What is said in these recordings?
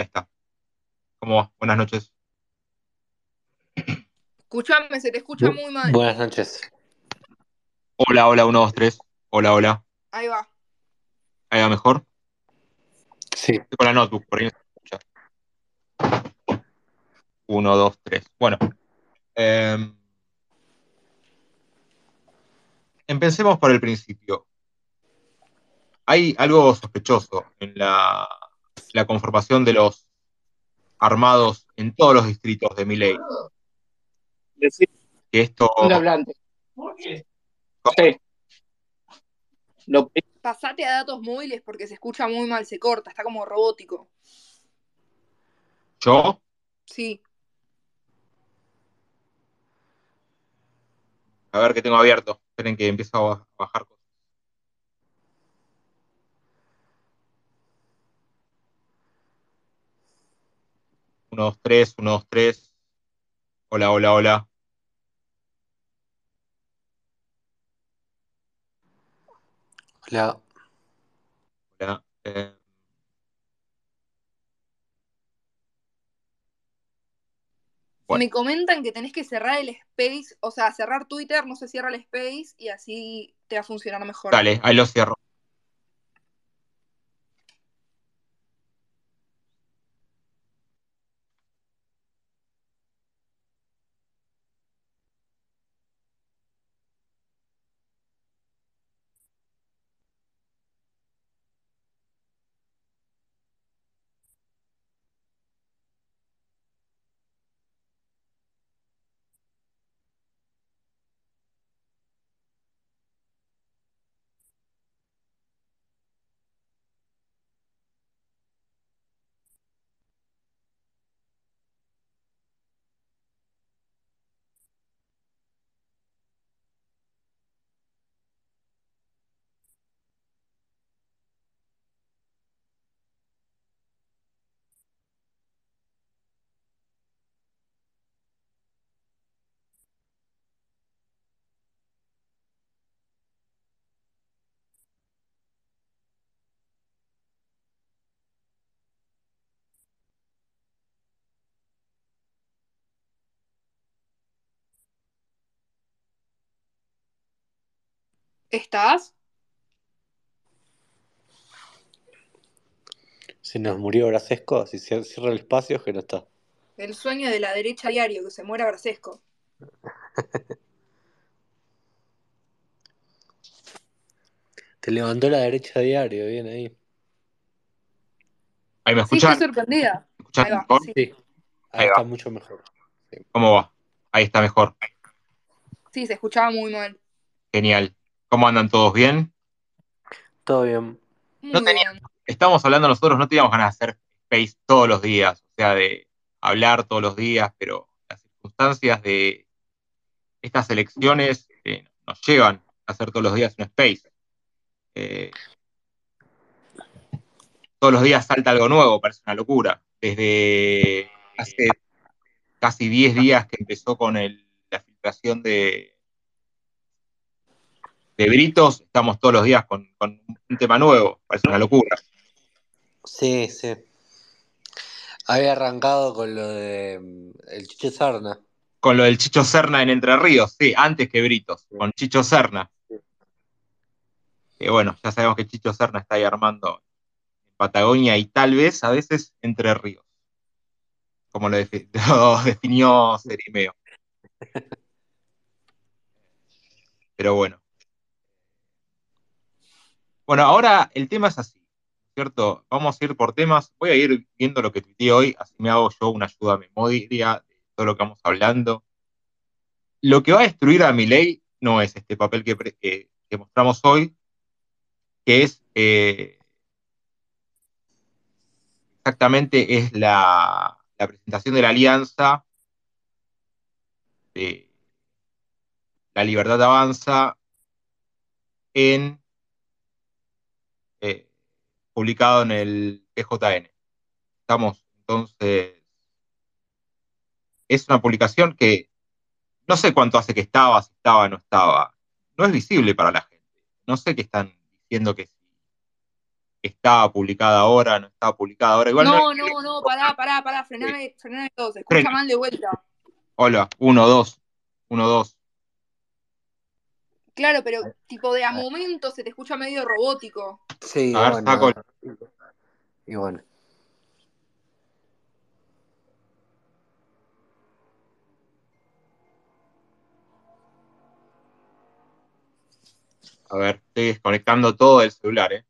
Ahí está. ¿Cómo va? Buenas noches. Escúchame, se te escucha muy mal. Buenas noches. Hola, hola, 1, 2, 3. Hola, hola. Ahí va. ¿Ahí va mejor? Sí. Estoy con la notebook, por ahí no se escucha. 1, 2, 3. Bueno. em, empecemos por el principio. Hay algo sospechoso en la, la conformación de los armados en todos los distritos de Miley. Decir Que esto un hablante. Sí. Lo que- Pasate a datos móviles porque se escucha muy mal, se corta, está como robótico. yo Sí. A ver qué tengo abierto. Esperen que empiezo a bajar cosas. Uno, dos, tres, uno, dos, tres. Hola, hola, hola. Hola. hola. Eh, Bueno. Me comentan que tenés que cerrar el space, o sea, cerrar Twitter, no se cierra el space y así te va a funcionar mejor. dale, ahí lo cierro. ¿Estás? Se nos murió Brasesco. Si se cierra el espacio, es que no está. El sueño de la derecha diario, que se muera Brasesco. Te levantó la derecha diario, bien ahí. Ahí me Sí, escuchan. estoy sorprendida. ¿Me escuchan Ahí va, mejor? sí. Sí. Ahí Ahí va. está mucho mejor. ¿Cómo va? Ahí está mejor. Sí, se escuchaba muy mal. Genial. ¿Cómo andan todos bien? Todo bien. No tenía- bien. Estamos hablando nosotros, no teníamos ganas de hacer space todos los días, o sea, de hablar todos los días, pero las circunstancias de estas elecciones eh, nos llevan a hacer todos los días un space. Eh, todos los días salta algo nuevo, parece una locura. Desde hace casi 10 días que empezó con el- la filtración de, de Britos, estamos todos los días con, con un tema nuevo, parece una locura. Sí, sí. Había arrancado con lo de mm, el Chiche Sarna. Con lo del Chicho Serna en Entre Ríos, sí, antes que Britos, con Chicho Serna. Que bueno, ya sabemos que Chicho Serna está ahí armando en Patagonia y tal vez a veces Entre Ríos. Como lo, lo definió Serimeo. Pero bueno. Bueno, ahora el tema es así, ¿cierto? Vamos a ir por temas. Voy a ir viendo lo que tuiteé hoy, así me hago yo una ayuda a memoria de todo lo que vamos hablando. Lo que va a destruir a mi ley no es este papel que, mostramos hoy, que es eh, exactamente es la, presentación de la alianza de La Libertad Avanza en publicado en el PJN. Estamos entonces es una publicación que no sé cuánto hace que estaba, si estaba, no estaba. No es visible para la gente. No sé qué están diciendo que estaba publicada ahora, no estaba publicada ahora. Igual no, no, no, pará, pará, pará, frename, frename todo, se escucha Frena. mal de vuelta. Hola, uno, dos, uno, dos. Claro, pero tipo de a momento se te escucha medio robótico. Sí, A ver, bueno. el- Y bueno. A ver, estoy desconectando todo del celular, ¿eh?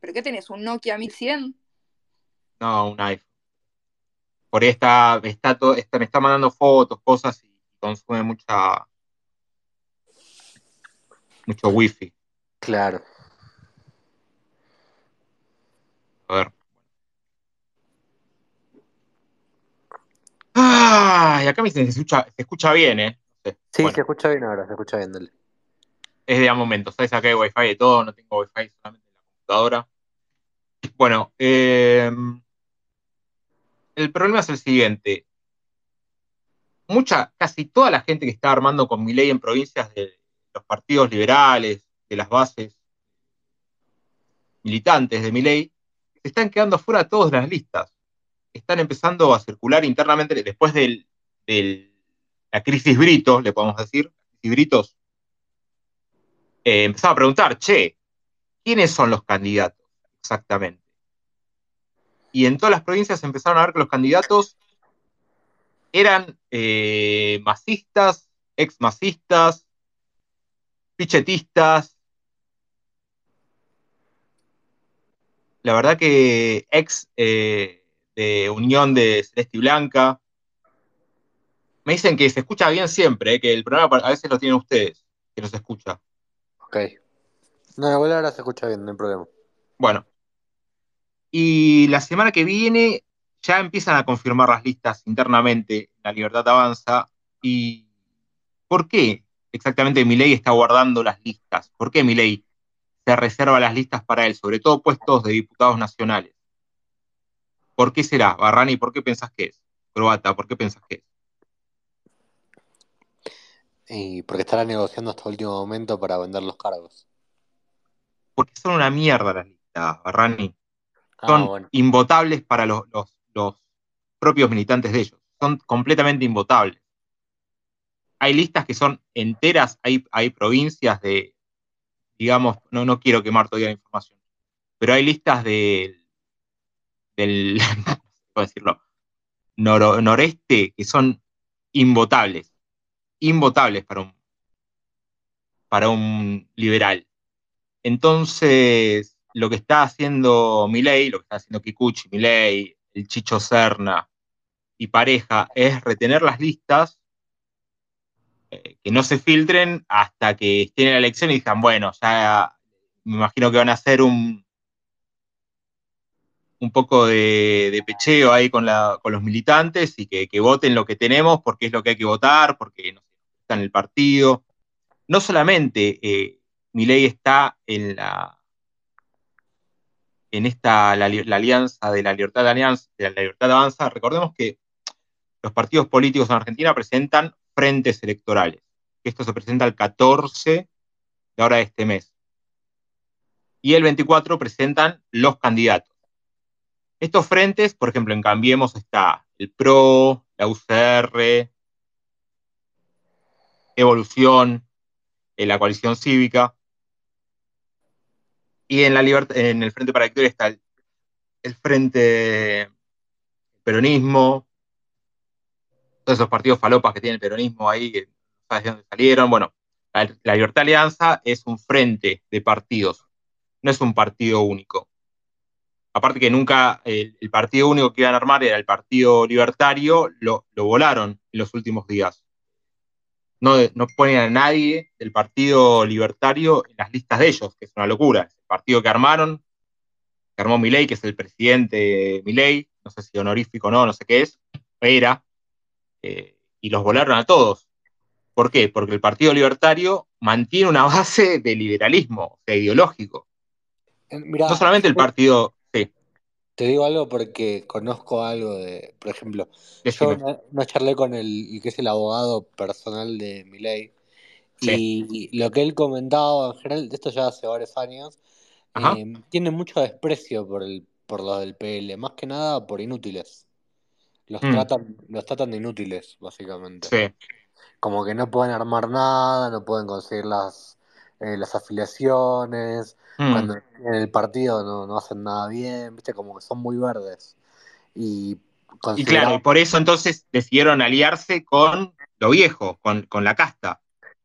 ¿Pero qué tenés? ¿Un Nokia 1100? No, un iPhone. Por ahí está, está todo, está, me está mandando fotos, cosas y consume mucha mucho wifi. Claro. A ver. Ah, y acá me dicen que se escucha, se escucha bien, ¿eh? No sé. Sí, Bueno, se escucha bien ahora, se escucha bien, dale. es de a momentos, ¿sabes? Acá hay wifi de todo, no tengo wifi solamente en la computadora. Bueno, eh, el problema es el siguiente. Mucha, casi toda la gente que está armando con Milei en provincias de los partidos liberales, de las bases militantes de Milei, se están quedando fuera de las listas. Están empezando a circular internamente después de la crisis Brito, le podemos decir, crisis Britos, eh, empezaba a preguntar, che, ¿quiénes son los candidatos exactamente? Y en todas las provincias empezaron a ver que los candidatos eran eh, masistas, ex masistas, pichetistas. La verdad que ex eh, de Unión de Celeste y Blanca. Me dicen que se escucha bien siempre, eh, que el programa a veces lo tienen ustedes, que no se escucha. Ok. No, igual ahora se escucha bien, no hay problema. Bueno. Y la semana que viene ya empiezan a confirmar las listas internamente. La Libertad Avanza. ¿Y por qué exactamente Milei está guardando las listas? ¿Por qué Milei se reserva las listas para él, sobre todo puestos de diputados nacionales? ¿Por qué será? Barrani, ¿por qué pensás que es? Croata, ¿por qué pensás que es? Y porque estará negociando hasta el último momento para vender los cargos. Porque son una mierda las listas, Barrani. Ah, Son bueno. invotables para los, los, los propios militantes de ellos. Son completamente invotables. Hay listas que son enteras, hay, hay provincias de, digamos, no, no quiero quemar todavía la información, pero hay listas de, del, ¿cómo decirlo? Noro- noreste que son invotables, invotables para un, para un liberal. Entonces, lo que está haciendo Milei, lo que está haciendo Kikuchi, Milei, el Chicho Serna y pareja, es retener las listas, eh, que no se filtren hasta que estén en la elección y digan, bueno, ya me imagino que van a hacer un, un poco de, pecheo ahí con, los militantes y que, voten lo que tenemos porque es lo que hay que votar, porque no sé, está en el partido. No solamente eh, Milei está en la en esta la, alianza de la libertad de alianza, de la libertad avanza, recordemos que los partidos políticos en Argentina presentan frentes electorales. Esto se presenta el 14 de ahora de este mes. Y el 24 presentan los candidatos. Estos frentes, por ejemplo, en Cambiemos está el PRO, la UCR, Evolución, eh, la coalición cívica. Y en, la en el Frente para la Victoria está el, Frente Peronismo, todos esos partidos falopas que tiene el peronismo ahí, que sabes de dónde salieron. Bueno, la, la, Libertad Alianza es un frente de partidos, no es un partido único. Aparte que nunca el, el partido único que iban a armar era el Partido Libertario, lo, lo volaron en los últimos días. No, no ponen a nadie del Partido Libertario en las listas de ellos, que es una locura. Es el partido que armaron, que armó Milei, que es el presidente Milei, no sé si honorífico o no, no sé qué es, era, eh, y los volaron a todos. ¿Por qué? Porque el Partido Libertario mantiene una base de liberalismo, o sea, ideológico. Mirá, no solamente el partido. Te digo algo porque conozco algo de, por ejemplo, Decime. yo no, no, charlé con el, que es el abogado personal de Milei Sí. Y lo que él comentaba en general, esto ya hace varios años, eh, tiene mucho desprecio por el, por los del PL, más que nada por inútiles. Los Mm. tratan, los tratan de inútiles, básicamente. Sí. Como que no pueden armar nada, no pueden conseguir las, eh, las afiliaciones, Mm. cuando en el partido no, no hacen nada bien, viste, como que son muy verdes. Y Y claro, y por eso entonces decidieron aliarse con lo viejo, con, con la casta.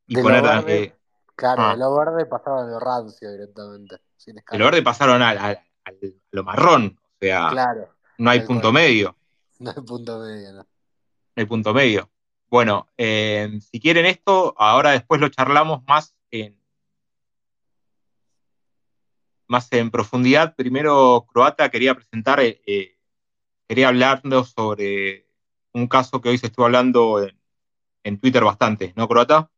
Y de lo poner verde, eh, claro, ah, de lo verde pasaron a lo rancio directamente, sin de lo verde pasaron al- a lo marrón. O sea, Claro, no hay punto medio. No hay punto medio, ¿no? No hay punto medio. Bueno, eh, si quieren esto, ahora después lo charlamos más en, más en profundidad. Primero, Croata quería presentar, eh, eh, quería hablarnos sobre un caso que hoy se estuvo hablando en, en Twitter bastante, ¿no, Croata?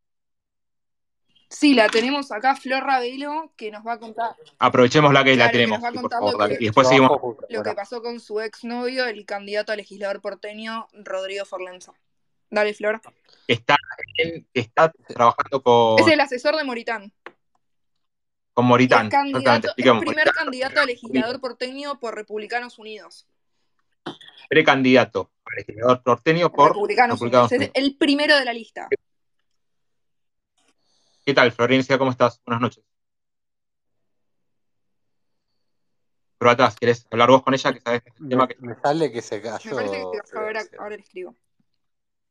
Sí, la tenemos acá, Flor Ravelo, que nos va a contar, Aprovechemos la que la que tenemos, nos va por contar favor, lo dale. que, Y después seguimos. Lo que pasó con su exnovio, el candidato a legislador porteño, Rodrigo Forlenza. Dale, Flor. Está, está trabajando Es con, el asesor de Moritán. Con Moritán. Candidato, expliquemos. primer Moritán, candidato a legislador porteño por Republicanos Unidos. precandidato a legislador porteño por Republicanos Republicanos Unidos. Es el primero de la lista. ¿Qué tal, Florencia? ¿Cómo estás? Buenas noches. Croatas, ¿querés hablar vos con ella? Que sabes que es el Me, tema que me sale que se Me parece que cayó, se cayó, ahora, ahora le escribo.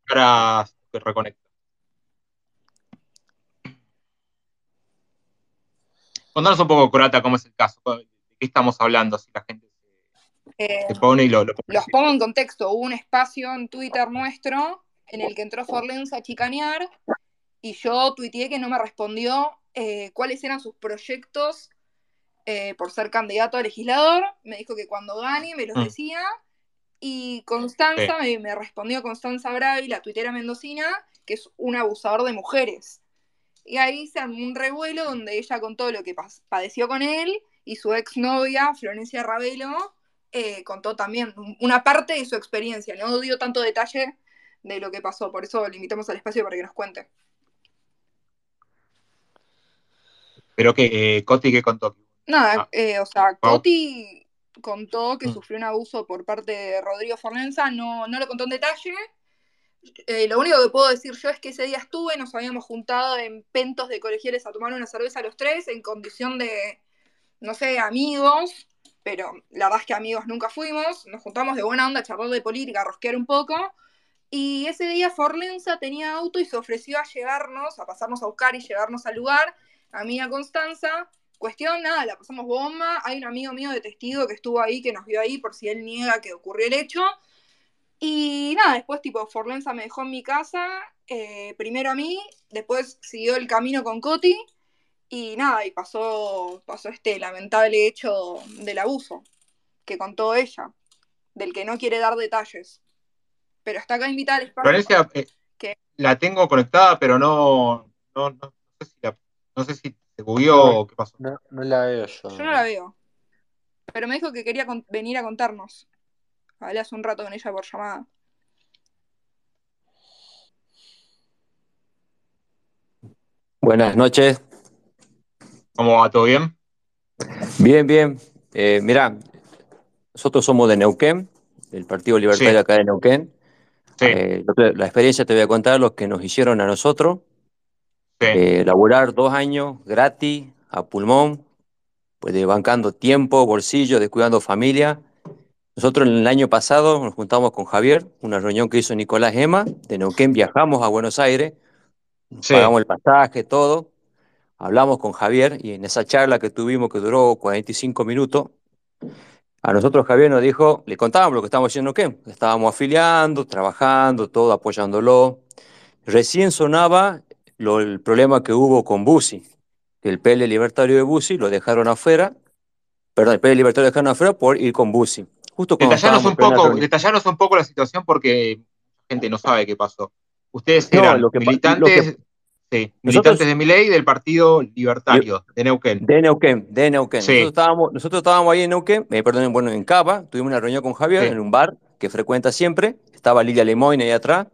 ahora se reconecta. Contanos un poco, Croata, cómo es el caso, de qué estamos hablando, si la gente se, Eh, se pone y lo, lo los pongo en contexto. Hubo un espacio en Twitter nuestro en el que entró Forlenza a chicanear y yo tuiteé que no me respondió eh, cuáles eran sus proyectos eh, por ser candidato a legislador. Me dijo que cuando gane me los Mm. decía. Y Constanza me, me respondió Constanza Bravi, la tuitera mendocina, que es un abusador de mujeres. Y ahí se armó un revuelo donde ella contó lo que padeció con él y su exnovia, Florencia Ravelo, eh, contó también un- una parte de su experiencia. No dio tanto detalle de lo que pasó, por eso le invitamos al espacio para que nos cuente. Pero que eh, Coti, ¿qué contó? Nada, Ah, eh, o sea, Pau. Coti contó que Mm. sufrió un abuso por parte de Rodrigo Forlenza, no, no lo contó en detalle. Eh, lo único que puedo decir yo es que ese día estuve, nos habíamos juntado en pentos de colegiales a tomar una cerveza los tres, en condición de, no sé, amigos, pero la verdad es que amigos nunca fuimos, nos juntamos de buena onda charlar de política, a rosquear un poco, y ese día Forlenza tenía auto y se ofreció a llevarnos, a pasarnos a buscar y llevarnos al lugar, a mí a Constanza. Cuestión, nada, la pasamos bomba. Hay un amigo mío de testigo que estuvo ahí, que nos vio ahí por si él niega que ocurrió el hecho. Y nada, después tipo Forlenza me dejó en mi casa, eh, primero a mí, después siguió el camino con Coti y nada, y pasó, pasó este lamentable hecho del abuso que contó ella, del que no quiere dar detalles. Pero está acá invitada al. Florencia, eh, la tengo conectada, pero no, no, no, no sé si la- no sé si se bugueó o qué pasó. No, no la veo yo. Yo no la veo. Pero me dijo que quería con- venir a contarnos. Hablé hace un rato con ella por llamada. Buenas noches. ¿Cómo va? ¿Todo bien? Bien, bien. Eh, mirá, nosotros somos de Neuquén, del Partido Libertario Sí. acá de Neuquén. Sí, Eh, la experiencia te voy a contar lo que nos hicieron a nosotros. sí. Eh, laburar dos años gratis, a pulmón, pues de bancando tiempo, bolsillo, descuidando familia. Nosotros el año pasado nos juntamos con Javier, una reunión que hizo Nicolás Gema, de Neuquén viajamos a Buenos Aires, Sí. pagamos el pasaje, todo. Hablamos con Javier y en esa charla que tuvimos, que duró 45 minutos, a nosotros Javier nos dijo, le contábamos lo que estábamos haciendo en Neuquén, estábamos afiliando, trabajando, todo, apoyándolo. Recién sonaba lo- el problema que hubo con Bussi, que el PL libertario de Bussi lo dejaron afuera, perdón, el PL libertario lo dejaron afuera por ir con Bussi. Justo Detallanos estábamos un poco, detallanos un poco la situación porque la gente no sabe qué pasó. Ustedes No, eran lo que militantes, lo sí, Nosotros- militantes de Milei del Partido Libertario de Neuquén. De Neuquén, de Neuquén. Sí. Nosotros, estábamos, nosotros estábamos ahí en Neuquén, eh, perdón, bueno, en Cava, tuvimos una reunión con Javier Sí. en un bar que frecuenta siempre, estaba Lilia Lemoyne ahí atrás,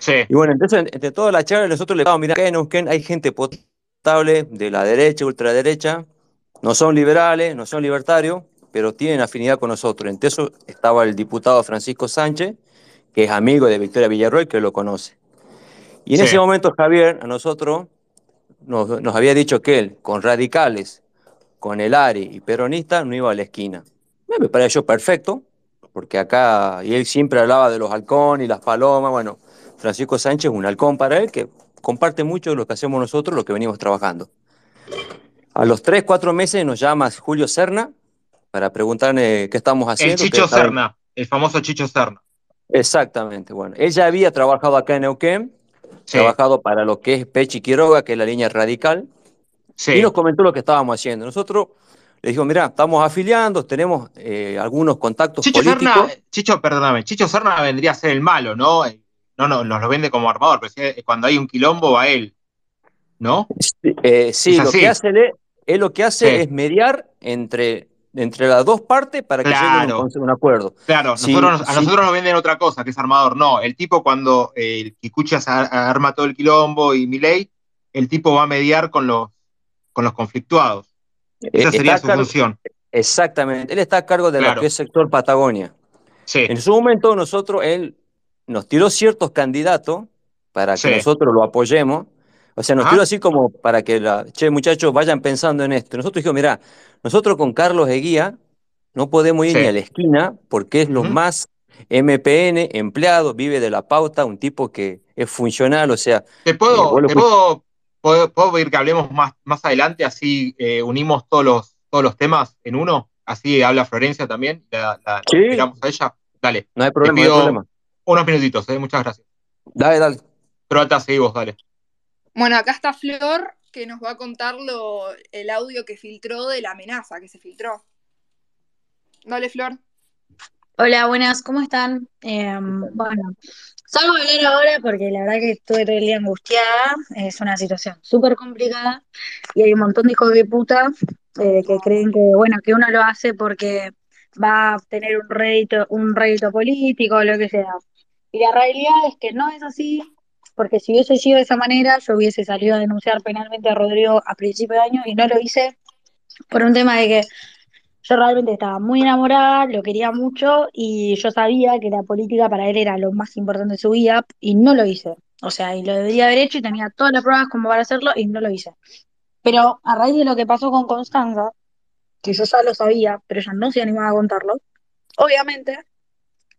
Sí, Y bueno, entonces entre toda la charla nosotros le vamos, mira, acá en Neuquén hay gente potable de la derecha, ultraderecha, no son liberales, no son libertarios, pero tienen afinidad con nosotros. Entre eso estaba el diputado Francisco Sánchez, que es amigo de Victoria Villarroel, que lo conoce. Y en Sí. ese momento Javier a nosotros nos, nos había dicho que él, con radicales, con el ARI y peronista, no iba a la esquina. Me pareció perfecto, porque acá, y él siempre hablaba de los halcones y las palomas, bueno, Francisco Sánchez es un halcón para él que comparte mucho de lo que hacemos nosotros, lo que venimos trabajando. A los tres, cuatro meses nos llama Julio Serna para preguntarle qué estamos el haciendo. que Chicho estaba- Serna, el famoso Chicho Serna. Exactamente, bueno. Él ya había trabajado acá en Neuquén, Sí, trabajado para lo que es Pechi Quiroga, que es la línea radical, sí. y nos comentó lo que estábamos haciendo. Nosotros le dijimos, mira, estamos afiliando, tenemos eh, algunos contactos Chicho políticos. Serna, Chicho, perdóname, Chicho Serna vendría a ser el malo, ¿no? No, no, nos lo vende como armador, pero cuando hay un quilombo va él, ¿no? Eh, sí, Es lo que hace él, él lo que hace Sí. es mediar entre, entre las dos partes para que Claro. un, acuerdo. Claro, Sí, nosotros, a nosotros nos venden otra cosa, que es armador. No, el tipo cuando eh, el Kikucha se ar- arma todo el quilombo y Milei, el tipo va a mediar con los, con los conflictuados. Eh, Esa sería está su cargo- función. Exactamente, él está a cargo de lo Claro. que es sector Patagonia. Sí, En su momento nosotros, él nos tiró ciertos candidatos para que nosotros lo apoyemos. O sea, nos Ajá. tiró así como para que, la, che, muchachos, vayan pensando en esto. Nosotros dijimos, mira, nosotros con Carlos Eguía no podemos ir Sí. ni a la esquina porque es lo Ujú. más MPN, empleado, vive de la pauta, un tipo que es funcional, o sea, te Eh, puedo, lo te puedo, puedo, puedo pedir que hablemos más, más adelante, así eh, unimos todos los, todos los temas en uno, así habla Florencia también, la, la- la Sí. miramos a ella. Dale, no hay problema, no hay problema. unos minutitos, eh, muchas gracias. Dale, dale. Croata, seguí vos, dale. Bueno, acá está Flor, que nos va a contar lo, el audio que filtró de la amenaza que se filtró. Dale, Flor. Hola, buenas, ¿cómo están? Eh, bueno, salgo a hablar ahora porque la verdad que estuve todo el día angustiada, es una situación súper complicada y hay un montón de hijos de puta eh, que creen que, bueno, que uno lo hace porque va a obtener un rédito, un rédito político o lo que sea. Y la realidad es que no es así, porque si hubiese sido de esa manera, yo hubiese salido a denunciar penalmente a Rodrigo a principio de año y no lo hice por un tema de que yo realmente estaba muy enamorada, lo quería mucho y yo sabía que la política para él era lo más importante de su vida y no lo hice. O sea, y lo debería haber hecho y tenía todas las pruebas como para hacerlo y no lo hice. Pero a raíz de lo que pasó con Constanza, que yo ya lo sabía, pero ella no se animaba a contarlo, obviamente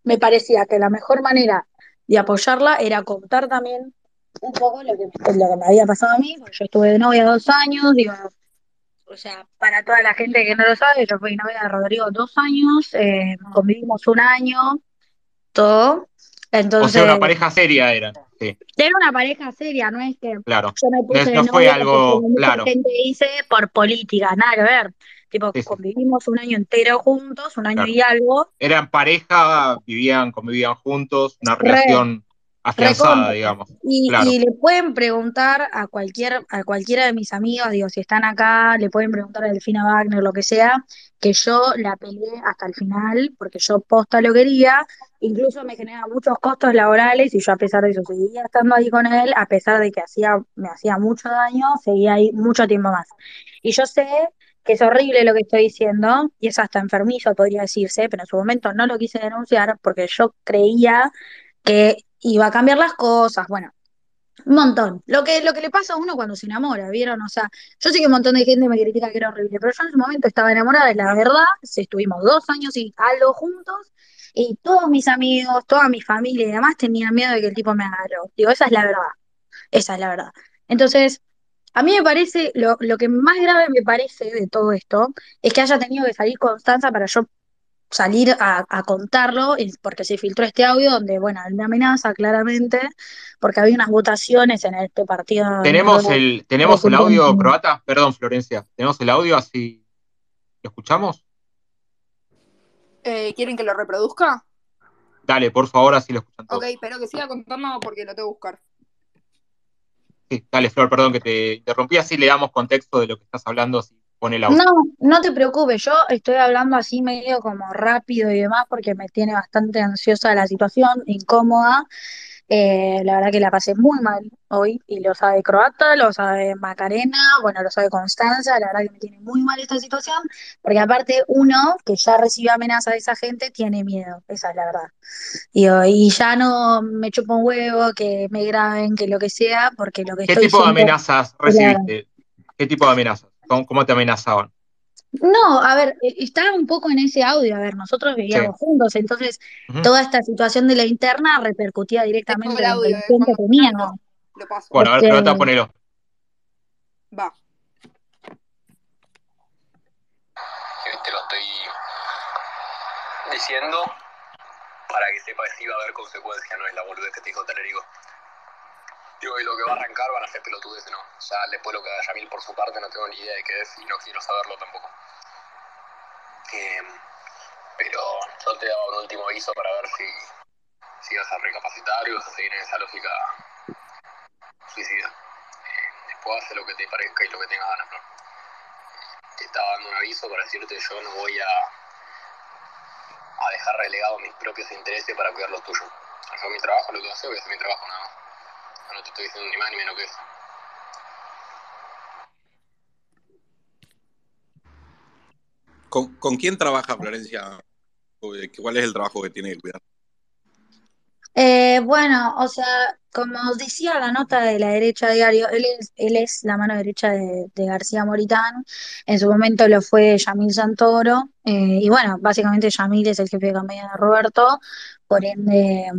me parecía que la mejor manera de apoyarla era contar también un poco lo que, lo que me había pasado a mí, porque yo estuve de novia dos años, digo, o sea, para toda la gente que no lo sabe, yo fui novia de Rodrigo dos años, eh, convivimos un año, todo. Entonces, O sea, una pareja seria era. Sí, era una pareja seria, no es que claro. yo me puse No de fue novia algo- como mucha claro. gente dice por política, nada que ver. Tipo, Sí, sí. convivimos un año entero juntos, un año Claro. y algo, Eran pareja, vivían, convivían juntos, una Re, relación afianzada, digamos. Y, Claro. y le pueden preguntar a cualquier, a cualquiera de mis amigos, digo, si están acá, le pueden preguntar a Delfina Wagner, lo que sea, que yo la peleé hasta el final, porque yo posta lo quería, incluso me generaba muchos costos laborales, y yo a pesar de eso seguía estando ahí con él, a pesar de que hacía, me hacía mucho daño, seguía ahí mucho tiempo más. Y yo sé es horrible lo que estoy diciendo, y es hasta enfermizo, podría decirse, pero en su momento no lo quise denunciar porque yo creía que iba a cambiar las cosas, bueno, un montón. Lo que, lo que le pasa a uno cuando se enamora, ¿vieron? O sea, yo sé que un montón de gente me critica que era horrible, pero yo en ese momento estaba enamorada, y la verdad, estuvimos dos años y algo juntos, y todos mis amigos, toda mi familia y demás tenían miedo de que el tipo me algo. Digo, esa es la verdad, esa es la verdad. Entonces, a mí me parece, lo, lo que más grave me parece de todo esto, es que haya tenido que salir Constanza para yo salir a, a contarlo, porque se filtró este audio donde, bueno, él me amenaza claramente, porque había unas votaciones en este partido. ¿Tenemos no- el, ¿tenemos el audio croata? Perdón, Florencia. ¿Tenemos el audio así? ¿Lo escuchamos? Eh, ¿Quieren que lo reproduzca? Dale, por favor, así lo escuchan todos. Ok, pero que siga contando porque lo tengo que buscar. Dale, Flor, perdón que te interrumpí, así le damos contexto de lo que estás hablando, así pone audio. No, no te preocupes, yo estoy hablando así medio como rápido y demás porque me tiene bastante ansiosa la situación, incómoda. Eh, la verdad que la pasé muy mal hoy y lo sabe Croata, lo sabe Macarena, bueno, lo sabe Constanza, la verdad que me tiene muy mal esta situación, porque aparte uno que ya recibe amenaza de esa gente tiene miedo, esa es la verdad. Digo, y ya no me chupo un huevo, que me graben, que lo que sea, porque lo que ¿Qué estoy tipo de amenazas recibiste? ¿Qué tipo de amenazas? ¿Cómo, cómo te amenazaban? No, a ver, eh, estaba un poco en ese audio, a ver, nosotros Sí. vivíamos juntos, entonces toda esta situación de la interna repercutía directamente el en la audio, eh, relación que teníamos. lo paso. Bueno, Este, ahora ponelo. Va. te lo estoy diciendo para que sepa que sí va a haber consecuencias, no es la boludez que te dijo Talerico. Digo, y lo que va a arrancar van a ser pelotudeces, ¿no? O sea, después lo que haga Yamil por su parte no tengo ni idea de qué es y no quiero saberlo tampoco. Eh, pero yo te daba un último aviso para ver si, si vas a recapacitar y vas a seguir en esa lógica suicida. Eh, después hace lo que te parezca y lo que tengas ganas, ¿no? Te estaba dando un aviso para decirte yo no voy a, a dejar relegado mis propios intereses para cuidar los tuyos. Yo mi trabajo lo que hacer, voy a hacer mi trabajo nada más. No te estoy diciendo ni más ni menos que eso. ¿Con, con quién trabaja Florencia? ¿Cuál es el trabajo que tiene que cuidar? Eh, bueno, o sea, como decía la nota de la derecha diario, él es, él es la mano derecha de, de García Moritán, en su momento lo fue Yamil Santoro, eh, y bueno, básicamente Yamil es el jefe de campaña de Roberto, por ende,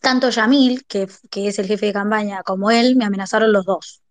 tanto Yamil, que, es el jefe de campaña, como él, me amenazaron los dos.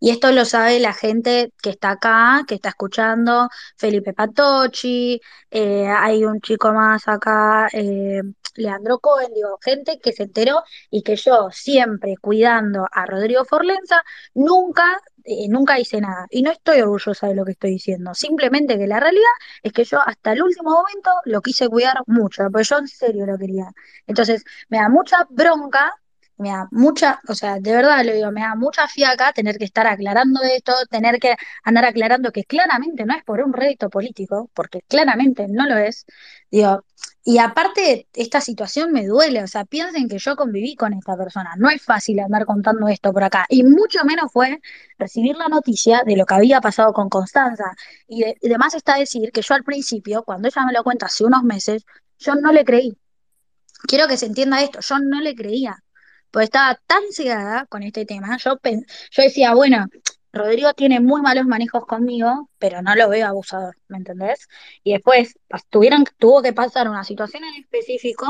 Y esto lo sabe la gente que está acá, que está escuchando, Felipe Patocci, eh, hay un chico más acá, eh, Leandro Cohen, digo, gente que se enteró y que yo siempre cuidando a Rodrigo Forlenza, nunca, eh, nunca hice nada. Y no estoy orgullosa de lo que estoy diciendo, simplemente que la realidad es que yo hasta el último momento lo quise cuidar mucho, porque yo en serio lo quería. Entonces, me da mucha bronca me da mucha, o sea, de verdad lo digo, me da mucha fiaca tener que estar aclarando esto, tener que andar aclarando que claramente no es por un rédito político, porque claramente no lo es. Digo, y aparte, esta situación me duele, o sea, piensen que yo conviví con esta persona, no es fácil andar contando esto por acá, y mucho menos fue recibir la noticia de lo que había pasado con Constanza. Y, de, y además está decir que yo al principio, cuando ella me lo cuenta hace unos meses, yo no le creí. Quiero que se entienda esto, yo no le creía pues estaba tan cegada con este tema, yo, yo decía, bueno, Rodrigo tiene muy malos manejos conmigo, pero no lo veo abusador, ¿me entendés? Y después tuvieron, tuvo que pasar una situación en específico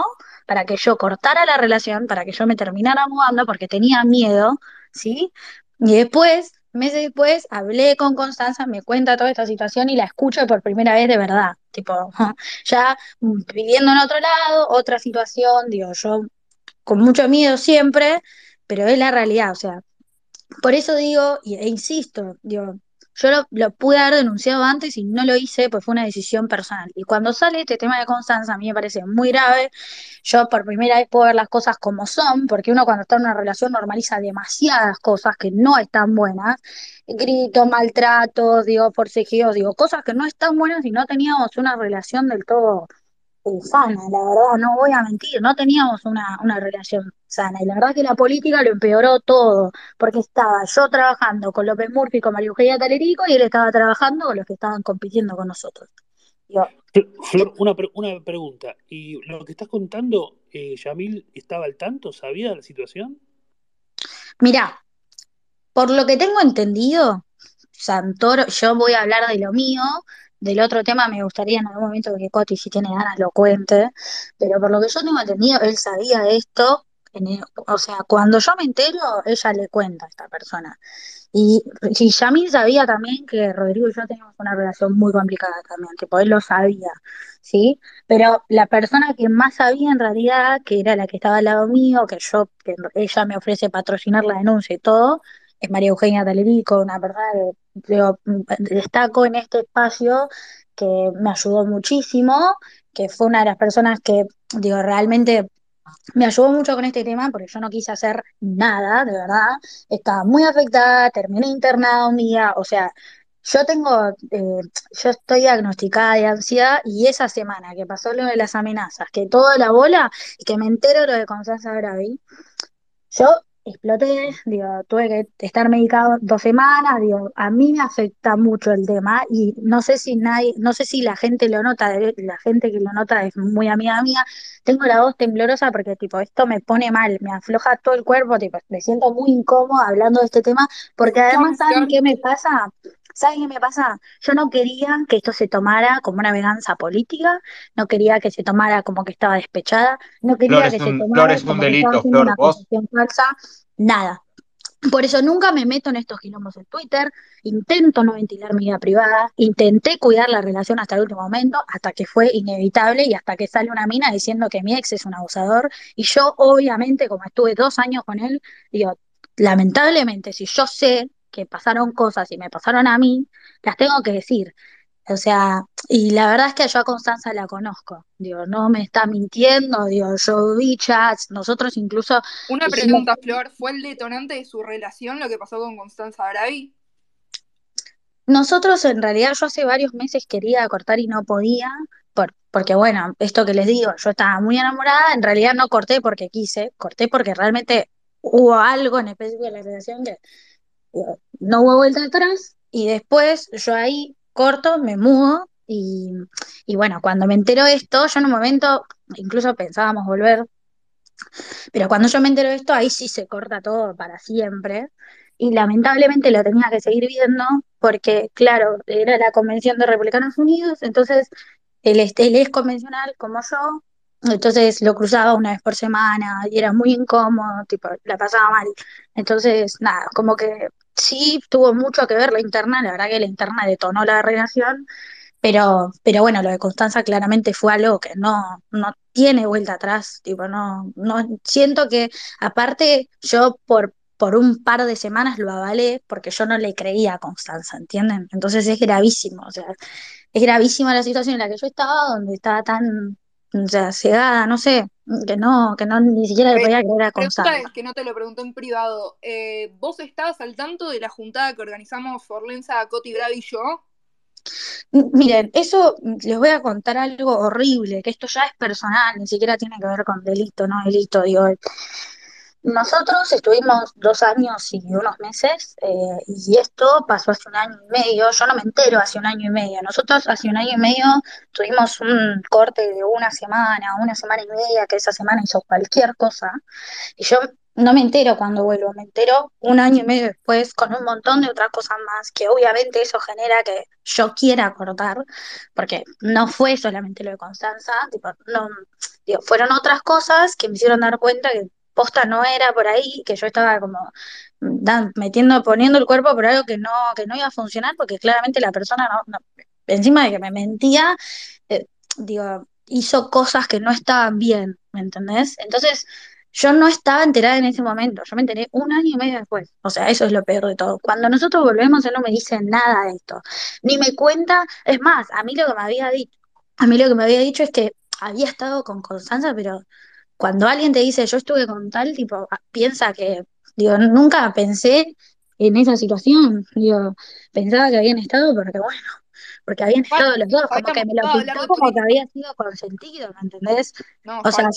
para que yo cortara la relación, para que yo me terminara mudando, porque tenía miedo, ¿sí? Y después, meses después, hablé con Constanza, me cuenta toda esta situación y la escucho por primera vez de verdad, tipo, ya viviendo en otro lado, otra situación, digo, yo con mucho miedo siempre, pero es la realidad, o sea, por eso digo, e insisto, digo, yo lo, lo, pude haber denunciado antes y no lo hice, pues fue una decisión personal. Y cuando sale este tema de Constanza, a mí me parece muy grave. Yo por primera vez puedo ver las cosas como son, porque uno cuando está en una relación normaliza demasiadas cosas que no están buenas. Gritos, maltratos, digo, forcejeos, digo, cosas que no están buenas y no teníamos una relación del todo sana, la verdad, no voy a mentir, no teníamos una, una relación sana. Y la verdad que la política lo empeoró todo, porque estaba yo trabajando con López Murphy, con María Eugenia Talerico, y él estaba trabajando con los que estaban compitiendo con nosotros. Flor, una, una pregunta. ¿Y lo que estás contando, eh, Yamil estaba al tanto? ¿Sabía la situación? Mirá, por lo que tengo entendido, Santoro, yo voy a hablar de lo mío, del otro tema me gustaría en algún momento que Coti, si tiene ganas, lo cuente, pero por lo que yo tengo entendido, él sabía esto, o sea, cuando yo me entero, ella le cuenta a esta persona. Y, y Yamil sabía también que Rodrigo y yo teníamos una relación muy complicada también, tipo, él lo sabía, ¿sí? Pero la persona que más sabía en realidad, que era la que estaba al lado mío, que yo, que ella me ofrece patrocinar la denuncia y todo, María Eugenia Talerico, una persona que digo, destaco en este espacio, que me ayudó muchísimo, que fue una de las personas que, digo, realmente me ayudó mucho con este tema porque yo no quise hacer nada, de verdad. Estaba muy afectada, terminé internada un día, o sea, yo tengo, eh, yo estoy diagnosticada de ansiedad y esa semana que pasó lo de las amenazas, que toda la bola y que me entero lo de Constanza Bravi, yo exploté, digo, tuve que estar medicado dos semanas, digo, a mí me afecta mucho el tema y no sé si nadie, no sé si la gente lo nota, la gente que lo nota es muy amiga mía, tengo la voz temblorosa porque tipo esto me pone mal, me afloja todo el cuerpo, tipo, me siento muy incómoda hablando de este tema, porque además, ¿saben qué me pasa? ¿Saben qué me pasa? Yo no quería que esto se tomara como una venganza política, no quería que se tomara como que estaba despechada, no quería Flor que se un, tomara Flor es un como estaba delito, Flor. una Vos, falsa, nada. Por eso nunca me meto en estos quilombos en Twitter, intento no ventilar mi vida privada, intenté cuidar la relación hasta el último momento, hasta que fue inevitable y hasta que sale una mina diciendo que mi ex es un abusador. Y yo, obviamente, como estuve dos años con él, digo, lamentablemente, si yo sé que pasaron cosas y me pasaron a mí, las tengo que decir. O sea, y la verdad es que yo a Constanza la conozco, digo, no me está mintiendo, digo, yo vi chats, nosotros incluso Una hicimos pregunta, Flor, ¿fue el detonante de su relación lo que pasó con Constanza Bravi? Nosotros en realidad yo hace varios meses quería cortar y no podía, por, porque bueno, esto que les digo, yo estaba muy enamorada, en realidad no corté porque quise, corté porque realmente hubo algo en específico en la relación que digo, no hubo vuelta atrás y después yo ahí corto, me mudo y, y bueno, cuando me entero esto, yo en un momento incluso pensábamos volver pero cuando yo me entero de esto, ahí sí se corta todo para siempre. Y lamentablemente lo tenía que seguir viendo porque, claro, era la Convención de Republicanos Unidos, entonces él él es convencional como yo, entonces lo cruzaba una vez por semana y era muy incómodo, tipo, la pasaba mal. Entonces, nada, como que sí tuvo mucho que ver la interna, la verdad que la interna detonó la relación, pero, pero bueno, lo de Constanza claramente fue algo que no, no tiene vuelta atrás, tipo, no, no, siento que aparte yo por, por un par de semanas lo avalé porque yo no le creía a Constanza, ¿entienden? Entonces es gravísimo, o sea, es gravísima la situación en la que yo estaba, donde estaba tan, o sea, cegada, no sé, que no, que no ni siquiera le podía creer a Constanza. es que no te lo pregunté en privado. Eh, ¿Vos estabas al tanto de la juntada que organizamos Forlenza, Coti Bravi y yo? Miren, eso mm, les voy a contar algo horrible, que esto ya es personal, ni siquiera tiene que ver con delito, no delito, digo. Nosotros estuvimos dos años y unos meses, eh, y esto pasó hace un año y medio, yo no me entero hace un año y medio. Nosotros hace un año y medio tuvimos un corte de una semana, una semana y media, que esa semana hizo cualquier cosa, y yo no me entero cuando vuelvo, me entero un año y medio después con un montón de otras cosas más, que obviamente eso genera que yo quiera cortar, porque no fue solamente lo de Constanza, tipo, no, fueron otras cosas que me hicieron dar cuenta que posta no era por ahí, que yo estaba como metiendo, poniendo el cuerpo por algo que no, que no iba a funcionar, porque claramente la persona no, no- encima de que me mentía, eh, digo, hizo cosas que no estaban bien, ¿me entendés? Entonces, yo no estaba enterada en ese momento, yo me enteré un año y medio después. O sea, eso es lo peor de todo. Cuando nosotros volvemos, él no me dice nada de esto, ni me cuenta, es más, a mí lo que me había dicho, a mí lo que me había dicho es que había estado con Constanza, pero cuando alguien te dice yo estuve con tal, tipo, ah, piensa que, digo, nunca pensé en esa situación, digo, pensaba que habían estado porque, bueno, porque habían estado los dos, como que me lo pintó como que había sido consentido, ¿me entendés? No, O sea,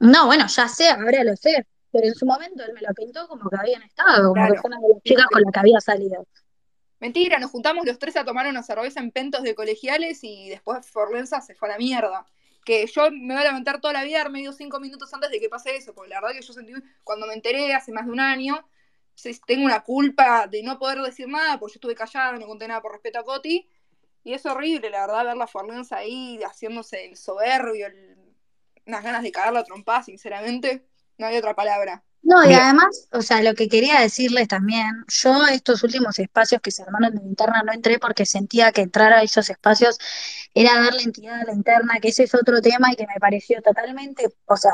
no, bueno, ya sé, ahora lo sé, pero en su momento él me lo pintó como que habían estado, como que Claro. fue una de las chicas con la que había salido. Mentira, nos juntamos los tres a tomar una cerveza en pentos de colegiales y después Forlenza se fue a la mierda. Que yo me voy a lamentar toda la vida, medio cinco minutos antes de que pase eso, porque la verdad que yo sentí, cuando me enteré hace más de un año, tengo una culpa de no poder decir nada, porque yo estuve callada, no conté nada por respeto a Coti, y es horrible, la verdad, ver la Forlenza ahí haciéndose el soberbio, el- unas ganas de cagarla a trompada, sinceramente, no hay otra palabra. No, y Mira, además, o sea, lo que quería decirles también, yo estos últimos espacios que se armaron de interna no entré porque sentía que entrar a esos espacios era darle entidad a la interna, que ese es otro tema y que me pareció totalmente, o sea,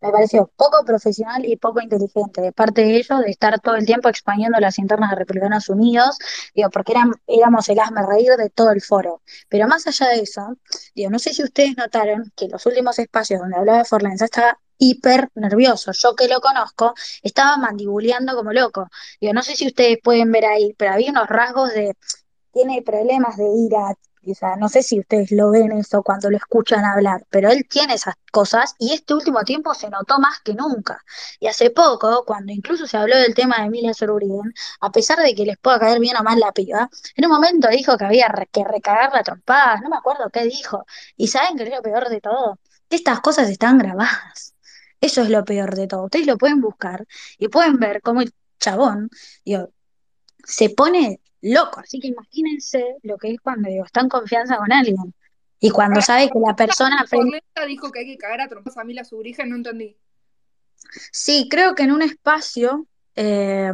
me pareció poco profesional y poco inteligente de parte de ellos de estar todo el tiempo exponiendo las internas de Republicanos Unidos, digo, porque eran, éramos el hazme reír de todo el foro. Pero más allá de eso, digo, no sé si ustedes notaron que los últimos espacios donde hablaba de Forlenza estaba hiper nervioso. Yo que lo conozco, estaba mandibuleando como loco. Digo, no sé si ustedes pueden ver ahí, pero había unos rasgos de tiene problemas de ira, o sea, no sé si ustedes lo ven eso cuando lo escuchan hablar, pero él tiene esas cosas y este último tiempo se notó más que nunca. Y hace poco, cuando incluso se habló del tema de Emilia Sorburien, a pesar de que les pueda caer bien o mal la piba, en un momento dijo que había que recagar la trompada, no me acuerdo qué dijo. Y saben que es lo peor de todo, estas cosas están grabadas. Eso es lo peor de todo. Ustedes lo pueden buscar y pueden ver cómo el chabón, digo, se pone loco. Así que imagínense lo que es cuando digo, está en confianza con alguien. Y cuando sabe que la persona dijo que hay que cagar a trompas a Emilia Subrigen, no entendí. Sí, creo que en un espacio, eh,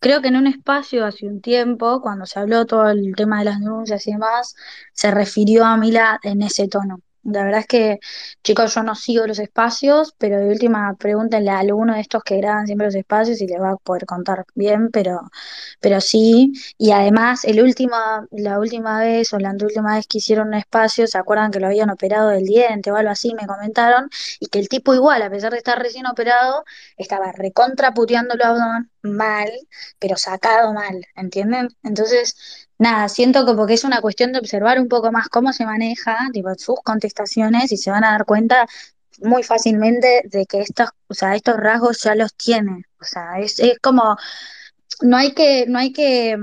creo que en un espacio hace un tiempo, cuando se habló todo el tema de las denuncias y demás, se refirió a Mila en ese tono. La verdad es que, chicos, yo no sigo los espacios, pero de última pregúntenle a alguno de estos que graban siempre los espacios y les va a poder contar bien, pero, pero sí. Y además, el última, la última vez o la anteúltima vez que hicieron un espacio, ¿se acuerdan que lo habían operado del diente o algo así? Me comentaron y que el tipo igual, a pesar de estar recién operado, estaba recontra puteándolo a Abdón, mal, pero sacado mal, ¿entienden? Entonces, nada, siento como que es una cuestión de observar un poco más cómo se maneja, tipo, sus contestaciones y se van a dar cuenta muy fácilmente de que estos, o sea, estos rasgos ya los tiene. O sea, es, es como, no hay que, no hay que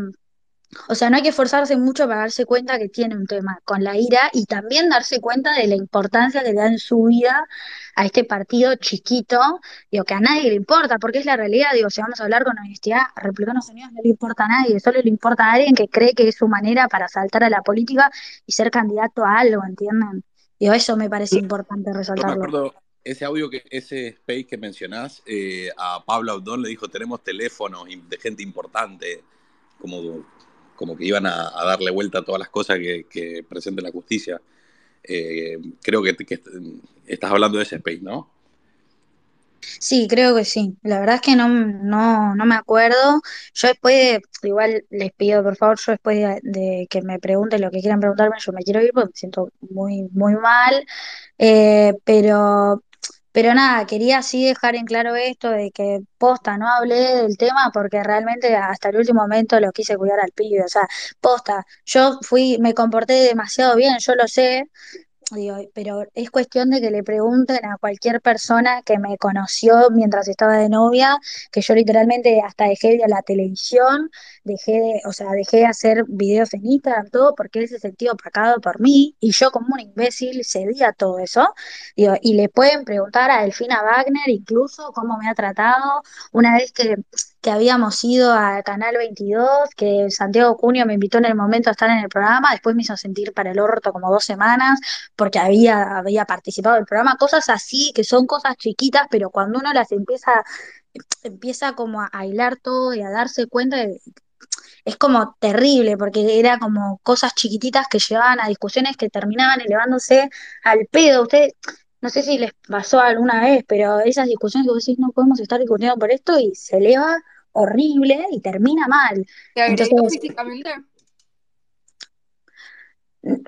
o sea, no hay que esforzarse mucho para darse cuenta que tiene un tema con la ira y también darse cuenta de la importancia que le da en su vida a este partido chiquito, digo, que a nadie le importa, porque es la realidad, digo, si vamos a hablar con honestidad, a Republicanos Unidos no le importa a nadie, solo le importa a alguien que cree que es su manera para saltar a la política y ser candidato a algo, ¿entienden? Digo, eso me parece importante me resaltarlo. acuerdo ese audio, que ese space que mencionás, eh, a Pablo Abdón le dijo, tenemos teléfonos de gente importante, como, como que iban a, darle vuelta a todas las cosas que, que presente la justicia. Eh, creo que, estás hablando de ese space, ¿no? Sí, creo que sí. La verdad es que no, no, no me acuerdo. Yo después, de- igual les pido por favor, yo después de, de que me pregunten lo que quieran preguntarme, yo me quiero ir porque me siento muy, muy mal. Eh, pero, pero nada, quería así dejar en claro esto de que posta, no hablé del tema porque realmente hasta el último momento lo quise cuidar al pibe. O sea, posta, yo fui, me comporté demasiado bien, yo lo sé. Digo, pero es cuestión de que le pregunten a cualquier persona que me conoció mientras estaba de novia, que yo literalmente hasta dejé de la televisión, dejé de, o sea, dejé de hacer videos en Instagram, todo, porque él se sentía opacado por mí, y yo como un imbécil cedí a todo eso. Digo, y le pueden preguntar a Delfina Wagner incluso cómo me ha tratado, una vez que, que habíamos ido a Canal 22, que Santiago Cunio me invitó en el momento a estar en el programa, después me hizo sentir para el orto como dos semanas porque había, había participado del programa, cosas así, que son cosas chiquitas, pero cuando uno las empieza, empieza como a, a hilar todo y a darse cuenta, es como terrible, porque era como cosas chiquititas que llevaban a discusiones que terminaban elevándose al pedo. Ustedes, no sé si les pasó alguna vez, pero esas discusiones que vos decís, no podemos estar discutiendo por esto y se eleva horrible y termina mal. ¿Te Entonces, físicamente?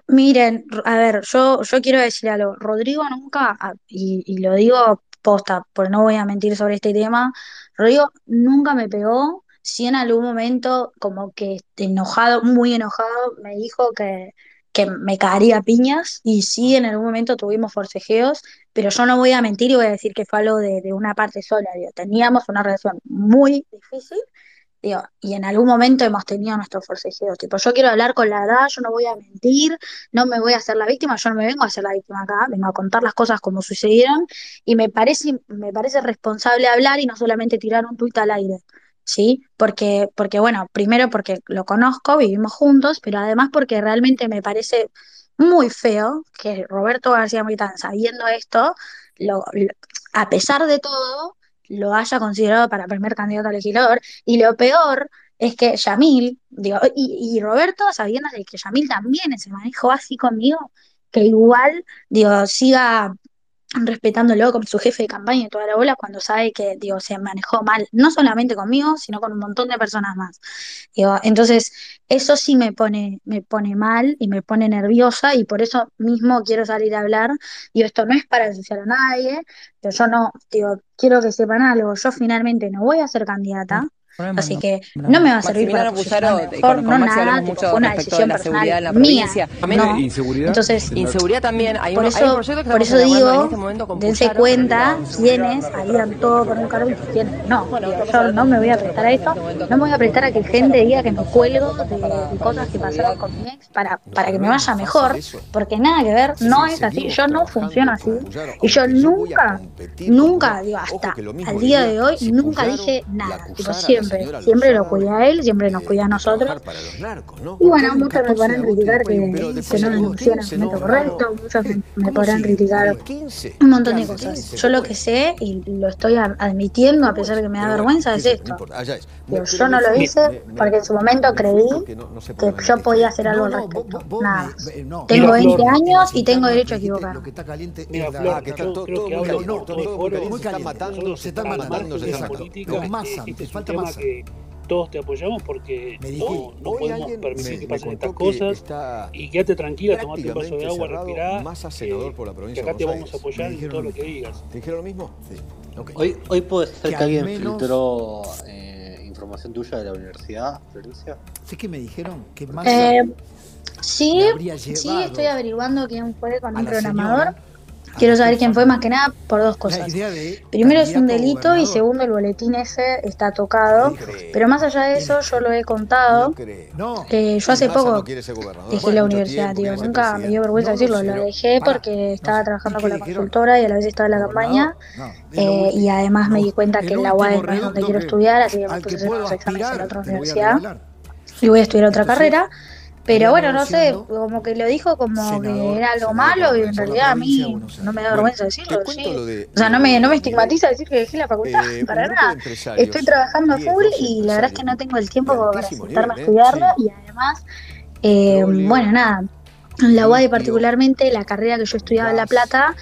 Miren, a ver, yo, yo quiero decir algo. Rodrigo nunca, y, y lo digo posta, porque no voy a mentir sobre este tema, Rodrigo nunca me pegó. Si en algún momento, como que enojado, muy enojado, me dijo que, que me cagaría a piñas, y sí, en algún momento tuvimos forcejeos, pero yo no voy a mentir y voy a decir que fue algo de, de una parte sola. digo. Teníamos una relación muy difícil Digo, y en algún momento hemos tenido nuestros forcejeos. Tipo, yo quiero hablar con la verdad, yo no voy a mentir, no me voy a hacer la víctima, yo no me vengo a hacer la víctima acá, vengo a contar las cosas como sucedieron, y me parece, me parece responsable hablar y no solamente tirar un tuit al aire, ¿sí? Porque, porque, bueno, primero porque lo conozco, vivimos juntos, pero además porque realmente me parece muy feo que Roberto García Moritán, sabiendo esto, a pesar de todo, lo haya considerado para primer candidato a legislador y lo peor es que Yamil, digo, y, y Roberto, sabiendo de que Yamil también se manejó así conmigo, que igual, digo, siga respetándolo como su jefe de campaña y toda la bola cuando sabe que, digo, se manejó mal, no solamente conmigo, sino con un montón de personas más. Digo, entonces, eso sí me pone, me pone mal y me pone nerviosa y por eso mismo quiero salir a hablar. Y esto no es para ensuciar a nadie, pero yo no, digo, quiero que sepan algo, yo finalmente no voy a ser candidata, Así que no me va a servir para con, no nada, mucho una decisión de la seguridad en la provincia. Mía, inseguridad. Entonces, inseguridad también. Por eso, por eso digo, dense cuenta quiénes aliran todo con un cargo y quiénes no. yo no me voy a prestar a esto, no me voy a prestar a que gente diga que me cuelgo de, cosas que pasaron con mi ex para, para que me vaya mejor, porque nada que ver, no es así. Yo no funciono así. Y yo nunca, nunca, digo, hasta al día de hoy, nunca dije nada. Tipo, siempre, lo cuida él, siempre nos cuida a nosotros. Y bueno, muchos me podrán criticar que, no denunció en el momento correcto, muchos me podrán criticar un montón de cosas. Yo lo que sé, y lo estoy admitiendo a pesar de que me da vergüenza, es esto. Pero yo no lo hice porque en su momento creí que yo podía hacer algo al respecto. Nada. Tengo 20 años y tengo derecho a equivocar. Lo que está caliente que está todo muy caliente. Se está matando, se que todos te apoyamos porque no, podemos permitir que pasen estas cosas. Y quédate tranquila, tomate un vaso de agua, cerrado, respirá. Más a senador por la provincia acá te vamos a apoyar en todo lo que digas. ¿Te dijeron lo mismo? Sí. Hoy, hoy puede ser que, alguien filtró eh, información tuya de la universidad, Florencia. ¿Sí que me dijeron? que más eh, sí, sí, estoy averiguando quién fue con un programador. Quiero saber quién fue más que nada por dos cosas. Primero es un delito y segundo el boletín ese está tocado. Pero más allá de eso, yo lo he contado. Eh, yo hace poco dejé la universidad, tío. Nunca me dio vergüenza decirlo. Lo dejé porque estaba trabajando con la consultora y a la vez estaba en la campaña. Eh, y además me di cuenta que en la UAE es donde quiero estudiar, así que me puse a hacer exámenes en otra universidad. Y voy a estudiar otra carrera. Pero bueno, no sé, como que lo dijo como que era algo malo y en realidad a mí no me da vergüenza decirlo. Sí. O sea, no me, no me estigmatiza decir que dejé la facultad, para nada. Estoy trabajando a full y la verdad es que no tengo el tiempo para sentarme a estudiarlo y además, eh, bueno, nada. En la UADE particularmente, la carrera que yo estudiaba en La Plata,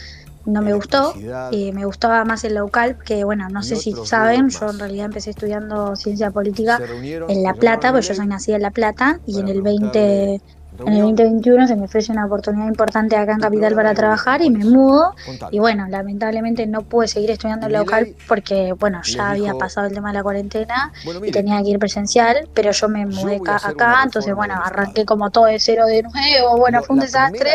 no me gustó. Eh, me gustaba más el local, que bueno, no sé si saben, yo en realidad empecé estudiando ciencia política en La Plata, porque pues yo soy nacida en La Plata, y en el 20 en el 2021 se me ofrece una oportunidad importante acá en Capital para trabajar y me mudo. Y bueno, lamentablemente no pude seguir estudiando en local porque, bueno, ya había pasado el tema de la cuarentena y tenía que ir presencial, pero yo me mudé acá, entonces, bueno, arranqué como todo de cero de nuevo. Bueno, fue un desastre,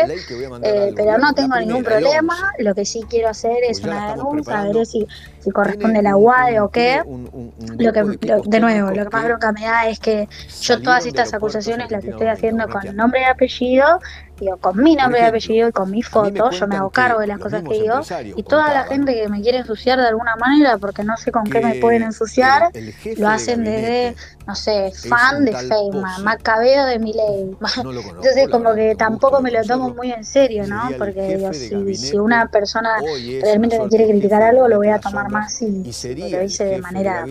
eh, pero no tengo ningún problema. Lo que sí quiero hacer es una denuncia, a ver si si corresponde la UAE o qué. Lo que, lo, de nuevo, lo que más bronca me da es que yo todas estas acusaciones las estoy haciendo con nombre y apellido digo, con mi nombre ejemplo, y apellido y con mi foto, yo me hago cargo de las cosas que digo. Y toda la gente que me quiere ensuciar de alguna manera, porque no sé con qué me pueden ensuciar, lo hacen desde, no sé, fan de Feynman, Macabeo de Miley. No Entonces, como que tampoco me lo tomo muy en serio, ¿no? Porque digo, si, si, una persona realmente me quiere criticar algo, lo voy a tomar más y, lo hice de manera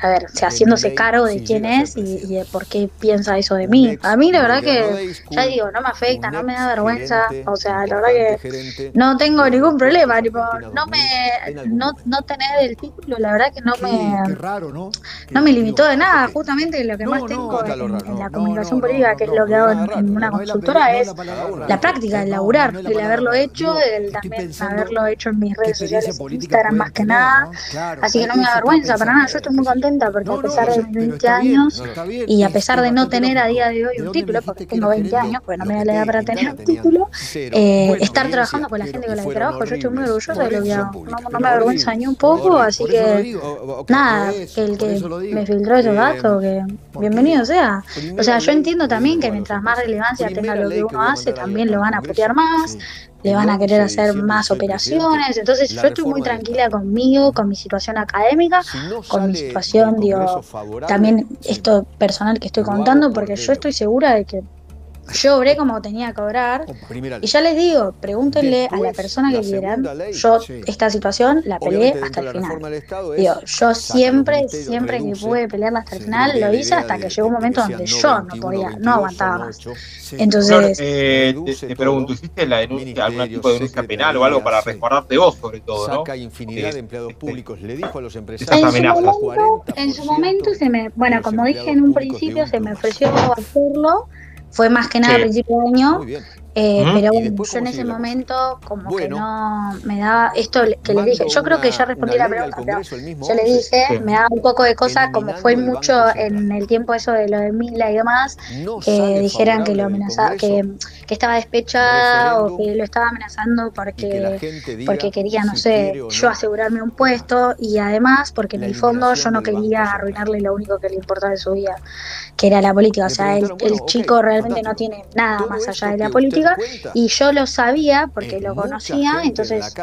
a ver, sea, haciéndose cargo de quién es y, de por qué piensa eso de mí. A mí la verdad que, ya digo, no me afecta, no me da vergüenza, o sea, la verdad que no tengo ningún problema, tipo, no me, no, no tener el título, la verdad que no me, no me limitó de nada, justamente lo que más tengo en, la comunicación política, que es lo que hago en, una consultora, es la práctica, el laburar, el haberlo hecho, el también haberlo hecho en mis redes sociales, Instagram más que nada, así que no me da vergüenza, para nada, yo estoy muy contenta porque a pesar de 20 años y a pesar de no tener a día de hoy un título, porque tengo 20 años, pues no me da la edad para tener un título, eh, estar trabajando con la gente con la que trabajo, yo estoy muy orgulloso de lo que hago. No, me avergüenza ni un poco, así que nada, que el que me filtró esos datos, que bienvenido sea. O sea, yo entiendo también que mientras más relevancia tenga lo que uno hace, también lo van a putear más, le van a querer hacer más operaciones. Entonces yo estoy muy tranquila conmigo, con mi situación académica, con mi situación, digo, también esto personal que estoy contando, porque yo estoy segura de que yo obré como tenía que obrar. Y ya les digo, pregúntenle a la persona que la yo esta situación la peleé hasta el final. Digo, yo siempre, siempre que pude pelearla hasta el final, lo hice hasta que llegó un momento donde yo no podía, no aguantaba más. Entonces... Eh, te, te, pregunto, ¿hiciste la denuncia, algún tipo de denuncia penal o algo para recordarte vos sobre todo? ¿no? Saca infinidad de empleados públicos, le dijo a los empresarios. En su momento se me... Bueno, como dije en un principio, se me ofreció hacerlo fue más que nada a Sí. principio de año, Muy bien. Eh, ¿Mm? Pero yo en ese momento como que no me daba esto que le dije, yo creo que ya respondí la pregunta, pero yo le dije, me daba un poco de cosas como fue mucho en el tiempo eso de lo de Mila y demás, que dijeran que lo amenazaba, que, que, estaba despechada o que lo estaba amenazando porque, porque quería, no sé, yo asegurarme un puesto y además porque en el fondo yo no quería arruinarle lo único que le importaba de su vida, que era la política. O sea, el, el chico realmente no tiene nada más allá de la política y yo lo sabía porque lo conocía, entonces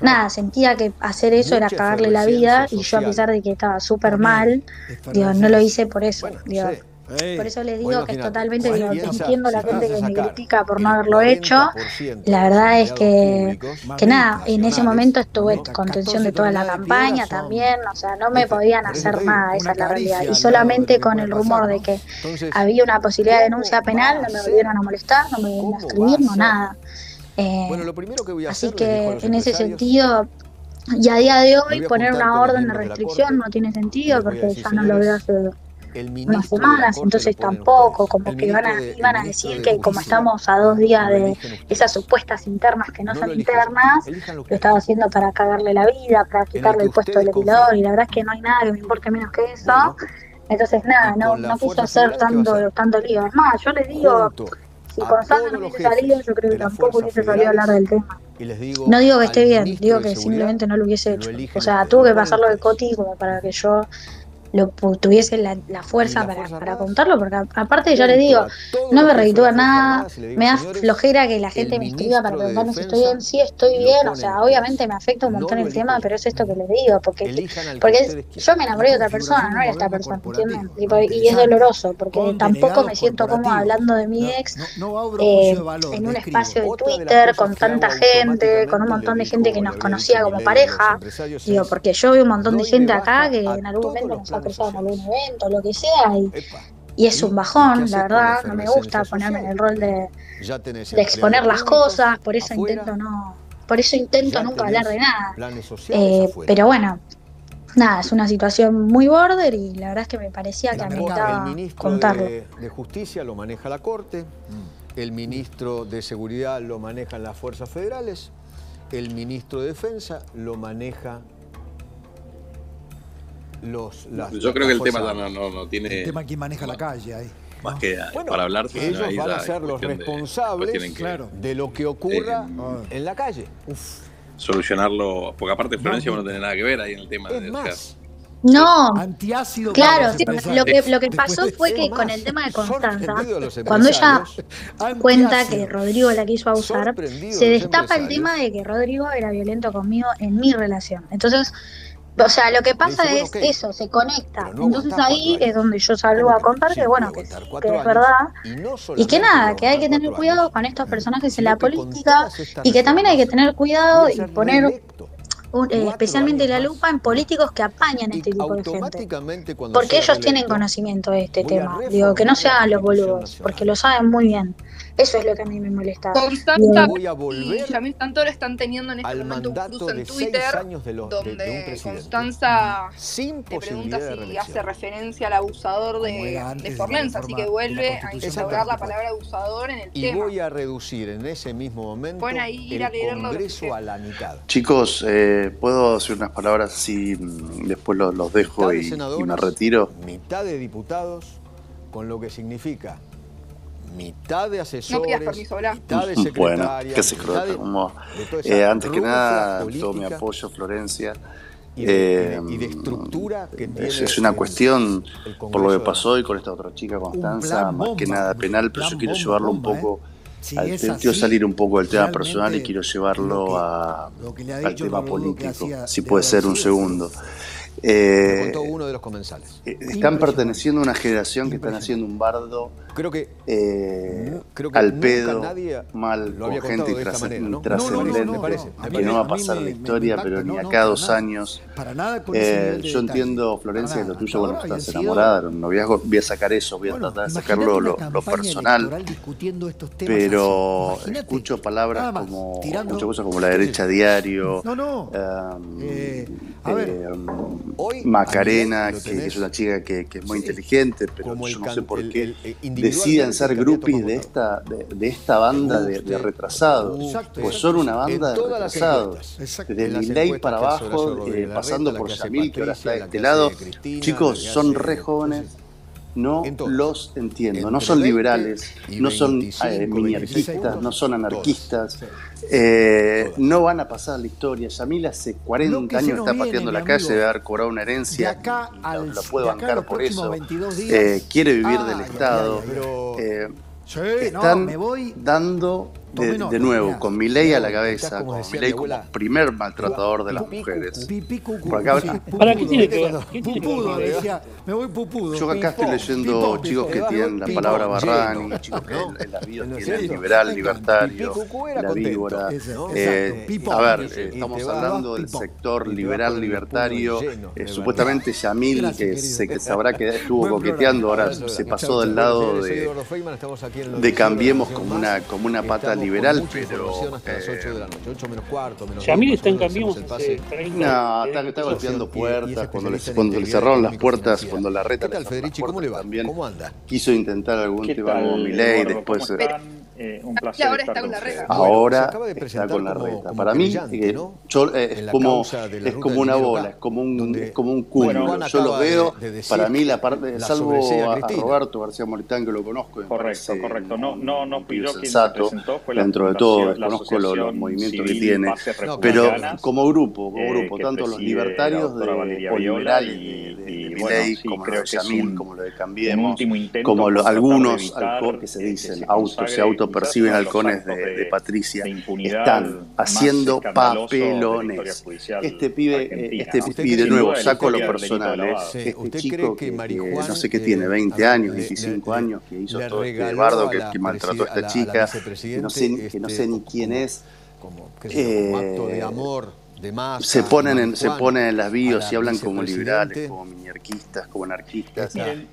nada, sentía que hacer eso era cagarle la vida y yo a pesar de que estaba súper mal, digo, no lo hice por eso, digo, por eso les digo que es totalmente digo, entiendo la gente que me critica por no haberlo hecho. La verdad es que, que nada, en ese momento estuve con tensión de toda la campaña también, o sea, no me podían hacer nada, esa es la realidad. Y solamente con el rumor de que había una posibilidad de denuncia penal, no me volvieron a molestar, no me volvieron a escribir, no nada. Eh, así que en ese sentido, y a día de hoy poner una orden de restricción no tiene sentido porque ya no lo veo hace el unas semanas, entonces tampoco, como que van a, de, van a decir que como estamos a dos días de esas supuestas internas que no, son internas, lo, estaba haciendo para cagarle la vida, para quitarle el, puesto del legislador, y la verdad es que no hay nada que me importe menos que eso. Entonces nada, no, no quiso hacer tanto, tanto lío. Es yo les digo, si con no hubiese salido, yo creo que tampoco hubiese salido a hablar del tema. Y les digo no digo que esté bien, digo que simplemente no lo hubiese hecho. O sea, tuvo que pasarlo de Coti como para que yo lo tuviese la, la fuerza para, para contarlo, porque aparte yo le digo, no me reditúa nada, me da flojera que la gente me escriba para preguntarme si estoy bien, sí estoy bien, o sea, obviamente me afecta un montón el tema, pero es esto que le digo, porque, porque yo me enamoré de otra persona, no era esta persona. Y, es doloroso, porque tampoco me siento cómodo hablando de mi ex eh, en un espacio de Twitter, con tanta gente, con un montón de gente que nos conocía como pareja, digo, porque yo veo un montón de gente acá que en algún momento nos cruzado con un evento, lo que sea, y, es un bajón, la verdad, no me gusta ponerme en el rol de, exponer las cosas, por eso intento no, por eso intento nunca hablar de nada. Eh, pero bueno, nada, es una situación muy border y la verdad es que me parecía que ameritaba contarlo. De, de Justicia lo maneja la Corte, el ministro de Seguridad lo manejan las fuerzas federales, el ministro de Defensa lo maneja los. Yo creo que el tema no, no, no, tiene. El tema quien maneja la calle ahí. Más que para hablar ellos van a ser los responsables de, claro, de lo que ocurra eh, ah. en la calle. Uf. Solucionarlo, porque aparte Florencia no, no, tiene nada que ver ahí en el tema de más. No, antiácido claro, sí, lo, que, lo que pasó fue que con el tema de Constanza, cuando ella cuenta que Rodrigo la quiso abusar, se destapa el tema de que Rodrigo era violento conmigo en mi relación. Entonces, o sea, lo que pasa es eso, se conecta. Entonces ahí es donde yo salgo a contar que, bueno, que, es verdad. Y, que nada, que hay que tener cuidado con estos personajes en la política y que también hay que tener cuidado y poner un, eh, especialmente la lupa en políticos que apañan a este tipo de gente. Porque ellos tienen conocimiento de este tema. Digo, que no sean los boludos, porque lo saben muy bien. Eso es lo que a mí me molestaba. Constanza a volver y Yamil Santoro están teniendo en este momento un cruce en Twitter años de los, donde Constanza Sin te pregunta si hace referencia al abusador de, de Forlenza, así que vuelve a instaurar la palabra abusador en el y tema. Y voy a reducir en ese mismo momento bueno, ahí ir el a a la mitad. Chicos, eh, ¿puedo decir unas palabras si mm, después los, dejo y me retiro? Mitad de diputados, con lo que significa mitad de asesores, no mitad de secretarias, bueno, qué se mitad como, eh, antes que nada, todo mi apoyo, Florencia. Y de, eh, y de eh, estructura que tiene Es una cuestión por lo que pasó hoy con esta otra chica, Constanza, más que nada penal, pero yo quiero llevarlo un poco. Si al, quiero salir un poco del tema personal y quiero llevarlo a, al tema político, si puede ser un segundo. Decir, eh, uno de los comensales. Eh, están perteneciendo a una generación que están haciendo un bardo creo que, eh, creo al pedo, nadie mal, lo con gente de trascendente, no, no, no, que no va a pasar la historia, pero ni a acá dos años. Para nada con eh, yo entiendo, Florencia, que lo tuyo, bueno, estás enamorada, un voy a sacar eso, voy a tratar de sacarlo lo, personal, pero escucho palabras como, muchas cosas como la derecha diario, no, no, a ver, eh, Macarena, que, es una chica que, es muy inteligente, pero yo no sé por qué el, el, decidan ser groupies de esta, de, de esta banda de, retrasados. Pues son una banda de retrasados. Desde Lindley para abajo, eh, pasando por Yamil, que ahora está de este lado. Chicos, son re jóvenes no los entiendo. No son liberales, no son eh, no son anarquistas, eh, no van a pasar la historia. Yamil hace 40 años está pateando la calle, debe haber cobrado una herencia. De acá al, puedo bancar por eso. Eh, quiere vivir del Estado. Ya, ya, pero, eh, sí, están me voy. dando de, nuevo, con mi ley a la cabeza, con mi ley como primer maltratador de las mujeres. ¿Para qué tiene que ver? me voy pupudo. Yo acá estoy leyendo chicos que tienen la palabra barrani, chicos que en la vida tienen liberal, libertario, la víbora. Eh, a ver, eh, estamos hablando del sector liberal, libertario. Eh, supuestamente Yamil, que se sabrá que estuvo coqueteando, ahora se pasó del lado de, Cambiemos como una, como una pata liberal, pero. Hasta eh, está en No, está, golpeando puertas. Cuando, les, cuando le cerraron las puertas, cuando la reta. ¿Qué tal, Federici? ¿Cómo le va? También ¿Cómo anda? Quiso intentar algún tema con Milei, después un placer. ahora está con la reta. Ahora está con la reta. Para mí es, como, es como una bola, es como un, donde, como un yo lo veo, para mí, la parte, salvo a, Roberto García Moritán, que lo conozco. Correcto, correcto. No, no, no pidió quien se presentó. Fue dentro de todo, conozco los, movimientos que tiene. Pero como grupo, como grupo, tanto los libertarios de liberales de Miley, como los de Yamil, como lo de Cambiemos, como algunos que se dicen auto, se auto perciben halcones de, de, Patricia están haciendo papelones. Este pibe, eh, este pibe de nuevo, saco lo personal. Eh. Este chico que, no sé qué tiene, 20 años, 25 años, que hizo todo este bardo, que, maltrató a esta chica, que no sé, que no sé ni quién es. Como, que eh, un acto de amor se ponen en, se ponen en las bios y hablan como liberales, como miniarquistas, como anarquistas. Eh,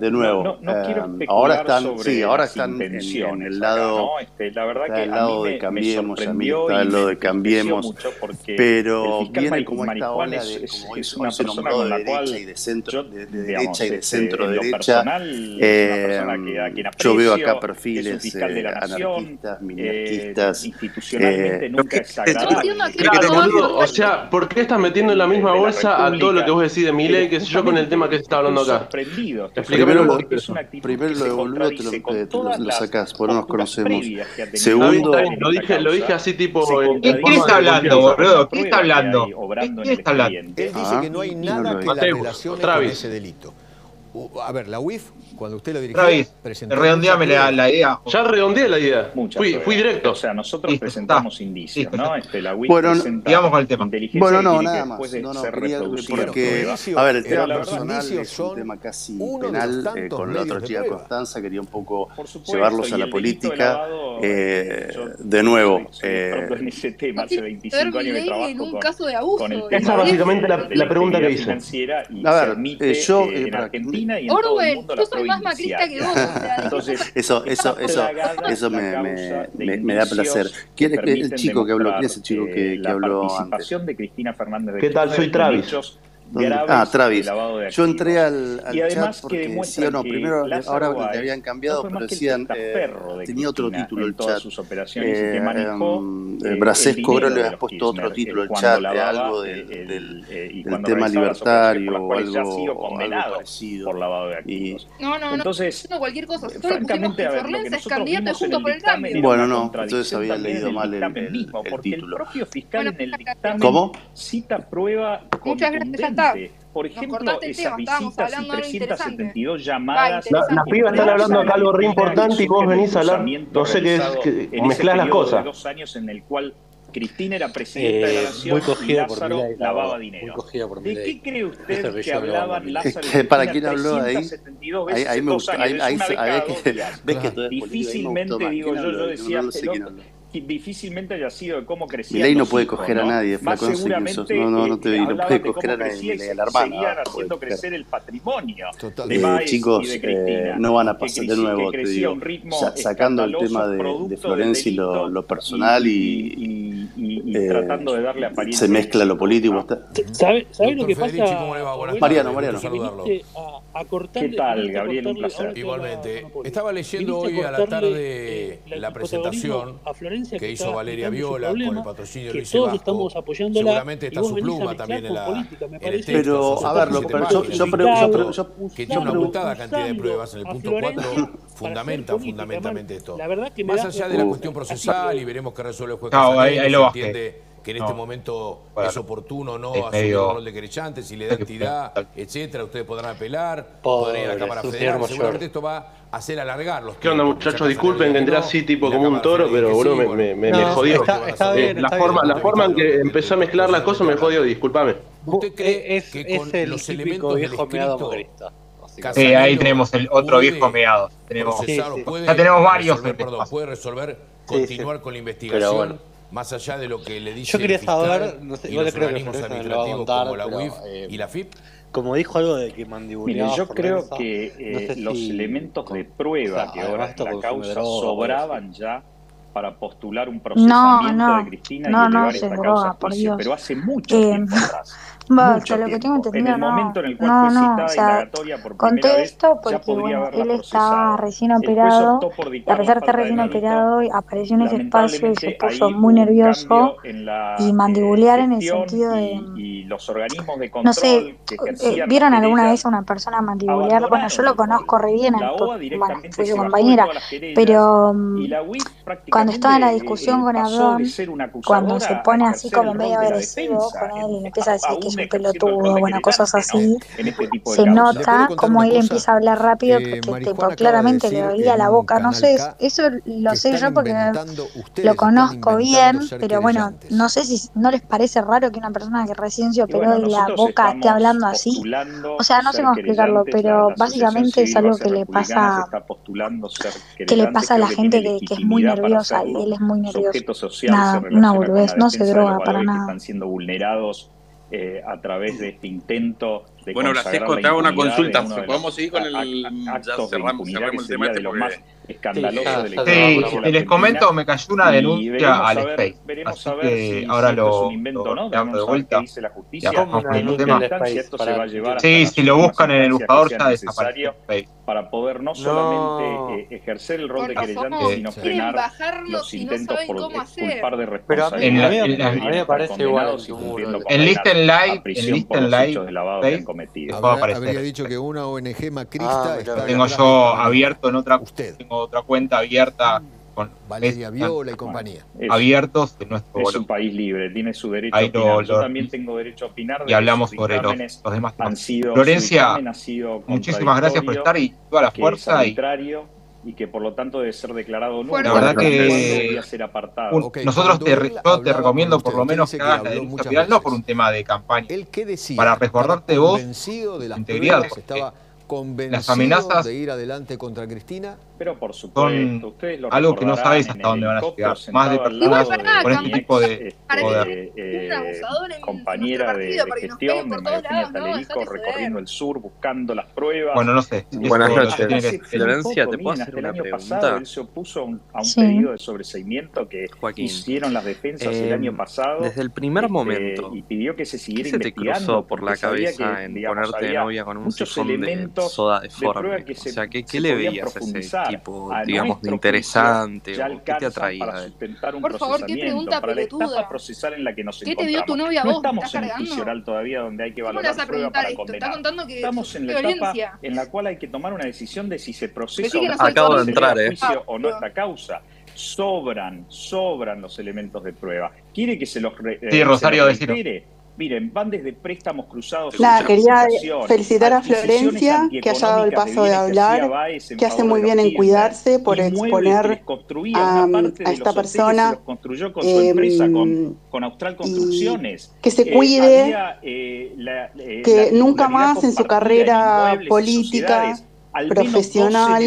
de nuevo, no, eh, ahora están, sí, ahora están en, el lado, este, la verdad que el lado de cambiemos, a mí de cambiemos, pero viene como esta ola es, es, una persona la de derecha y de centro, de, derecha y eh, yo veo acá perfiles anarquistas, miniarquistas, institucionalmente. Boludo, o sea, ¿por qué estás metiendo en la misma bolsa a todo lo que vos decís de Milei, que sé yo, con el tema que se está hablando acá? Primero lo, primero lo de boludo te lo, te, te lo, lo sacás, por no nos conocemos. Segundo... Lo dije, lo dije así tipo... ¿Qué, qué está hablando, boludo? ¿Qué está hablando? ¿Qué, está hablando? Él dice que no hay nada que la relacione con ese delito a ver, la UIF, cuando usted lo dirigió, Ravis, presentó. Redondeame la, la, idea. Ya redondeé la idea. Muchas fui, fui, directo. O sea, nosotros Listo, presentamos está. indicios, Listo, ¿no? Este, la UIF bueno, digamos al tema. Bueno, no, nada más. De no, no, quería, porque, a ver, el tema personal es un tema casi penal. Eh, con la otra chica Constanza quería un poco supuesto, llevarlos a la política. Eh, yo, de nuevo. Eh, en ese tema, hace 25 años que trabajo en un caso de abuso. Esa es básicamente la, pregunta que hice. A ver, eh, yo, eh, para Orwell, yo soy más macrista que vos. Entonces, eso, eso, eso, eso me, da placer. ¿Quién es el chico que habló? ¿Quién es el chico que, habló? La participación de Cristina Fernández de ¿Qué tal? Soy Travis. Ah, Travis. Yo entré al, chat porque que demuestra no, primero, ahora Guay, le habían cambiado, no pero decían, eh, tenía otro título el chat. Sus operaciones eh, manejó, em, eh, le había puesto otro título al chat, lavaba, algo del, tema libertario o algo. Por lavado de activos. No, no, no, entonces, no, cualquier cosa. francamente, a ver, lo que nosotros vimos el dictamen... Bueno, no, entonces había leído mal el título. Porque el propio fiscal en el dictamen cita prueba contundente está. Por ejemplo, esas visitas y hablando de algo interesante. 372 Va, llamadas. La- las pibas están hablando acá algo re importante y vos venís a hablar, no sé qué es, que mezclás las periodo de cosas. dos años en el cual Cristina era presidenta de la Eh, nación muy cogida Lázaro la lavaba dinero. muy cogida por ¿De qué cree usted que hablaban Lázaro y que, ¿Para quién habló ahí? 372 Ahí, veces ahí en me dos gustó, años? ahí, Es ahí, una vez Difícilmente, más. digo ¿Quién yo, habló? yo No, decía, no, no sé quién pero habló. que difícilmente haya sido de cómo crecían Milei no los puede coger a ¿no? nadie, Más flaco, no sé quién sos. seguramente No, no, no eh, te no hablaban puede de cómo coger a nadie, y, y eh, tratando de darle apariencia. Se mezcla lo político. Ah. ¿Sabes ¿sabe lo que Federici, pasa? Bueno, Mariano, Mariano. A, a cortarle, ¿Qué tal, Gabriel? Un placer. Igualmente. Estaba leyendo hoy a la tarde eh, la presentación a Florencia, que, que hizo Valeria Viola problema, con el patrocinio de Luis Todos estamos apoyando Seguramente está su pluma también en la. El texto, pero, a ver, yo, yo, yo, yo, Que tiene una gustada cantidad de pruebas en el punto 4 fundamenta fundamentalmente esto. La verdad que Más allá de la cuestión procesal y veremos qué resuelve el juez. ahí lo entiende que, en este momento es oportuno no es asumir el rol de querellante, si le da entidad, etcétera, ustedes podrán apelar, podrán ir a la Cámara Federal, seguramente esto va a hacer alargar los ¿Qué onda muchachos? Disculpen que entré así tipo como un toro, pero boludo me, jodió. Está, está eh, bien, la, forma, la forma en que empezó a mezclar las cosas me jodió, disculpame. ¿Usted cree es, que con es los elementos viejo del eh, ahí tenemos el otro viejo meado. Tenemos. Ya tenemos varios. Resolver, perdón, puede resolver, continuar con la investigación más allá de lo que le dice Yo quería el saber, no sé, igual creo que contar, como la pero, eh, y la FIP. Como dijo algo de que mandibuleaba. yo creo que eh, no sé si los elementos de prueba o sea, que ahora en la causa sobraban ya para postular un procesamiento no, no, de Cristina y elevar esta droga, causa a juicio, pero hace mucho eh, tiempo atrás. Basta, lo que tengo entendido. En el no, momento en el cual no, fue citada o sea, conté esto porque bueno, él estaba recién operado, a pesar de estar recién operado, apareció en ese espacio y se puso muy nervioso y mandibular en el sentido de los organismos de control no sé, eh, ¿Vieron alguna vez a una persona mandibular? Bueno, yo lo conozco re bien, bueno, fue su compañera, pero mm, cuando estaba en la discusión con Abdón, cuando se pone así como medio agresivo con él y empieza a decir que es un pelotudo, bueno, cosas así, se nota como él empieza a hablar rápido porque claramente le dolía la boca, no sé, eso lo sé yo porque lo conozco bien, pero bueno, no sé si no les parece raro que una persona que recién se terciopelo bueno, de la boca esté hablando así. O sea, no sé cómo explicarlo, pero básicamente es algo que le pasa que le pasa a la gente que, que es muy nerviosa y él es muy nervioso. Nada, una boludez, no se droga para nada. Están siendo vulnerados eh, a través de este intento bueno, Blasesco trae una consulta. Podemos seguir con el. Ya cerramos, cerramos el tema este porque... más escandaloso sí, del sí, les comento, me cayó una denuncia al Space. Veremos a ver si ahora lo, un invento, ¿no? de vuelta. Dice sí, si lo buscan en el buscador ya desaparece para poder no solamente eh, ejercer el rol de querellante, sino eh, frenar los intentos por culpar de responsabilidad. En, en, en, en Listen Live, en Listen Live, cometido. Habría dicho que una ONG macrista. Ah, tengo yo abierto en otra. Usted. Tengo otra cuenta abierta. Con Valeria Viola y compañía. Abiertos de nuestro Es un país libre, tiene su derecho a opinar. Yo también tengo derecho a opinar. De y hablamos sobre los, los, demás. Han sido, Florencia, muchísimas gracias por estar y toda la fuerza y que por lo tanto debe ser declarado nulo. La verdad que ser apartado. Okay, nosotros te, yo te recomiendo usted, por lo menos que hagas la denuncia no por un tema de campaña, ¿El qué decía? para resguardarte vos de integridad. Eh, Estaba las amenazas de ir adelante contra Cristina? Pero por supuesto, lo algo que no sabéis hasta dónde van a llegar. Más de personas con este tipo de poder. Eh, compañera de, gestión de María Talerico recorriendo el sur buscando las pruebas. Bueno, no sé. Buenas noches. Florencia, ¿te puedo hacer una pregunta? Él se opuso a un, pedido de sobreseimiento que hicieron las defensas el eh, año pasado. Desde el primer este, momento. Y pidió que se siguiera ¿Qué se te cruzó por la cabeza en ponerte de novia con un muchos elementos soda de, o sea, ¿qué, le veías a ese tipo, digamos, de interesante? ¿Qué te atraía? Para sustentar un Por favor, qué pregunta para pelotuda? la etapa procesal en la que nos ¿Qué te dio tu novia no vos? estamos en cargando? juicio oral todavía donde hay que valorar la prueba para condenar. Estamos en la etapa en la cual hay que tomar una decisión de si se procesa o no, Acabo de entrar, eh. juicio o no ah, esta causa sobran, sobran los elementos de prueba. Quiere que se los sí, eh, Rosario se Miren, van desde préstamos cruzados Nada, quería felicitar a Florencia, que ha dado el paso de que hablar, en que hace muy bien en cuidarse por que exponer a, a esta persona construyó con su empresa, eh, con, con Austral Construcciones. que se Eh, cuide, había, eh, la- eh, que la nunca más en su carrera política. Al menos 12 profesional,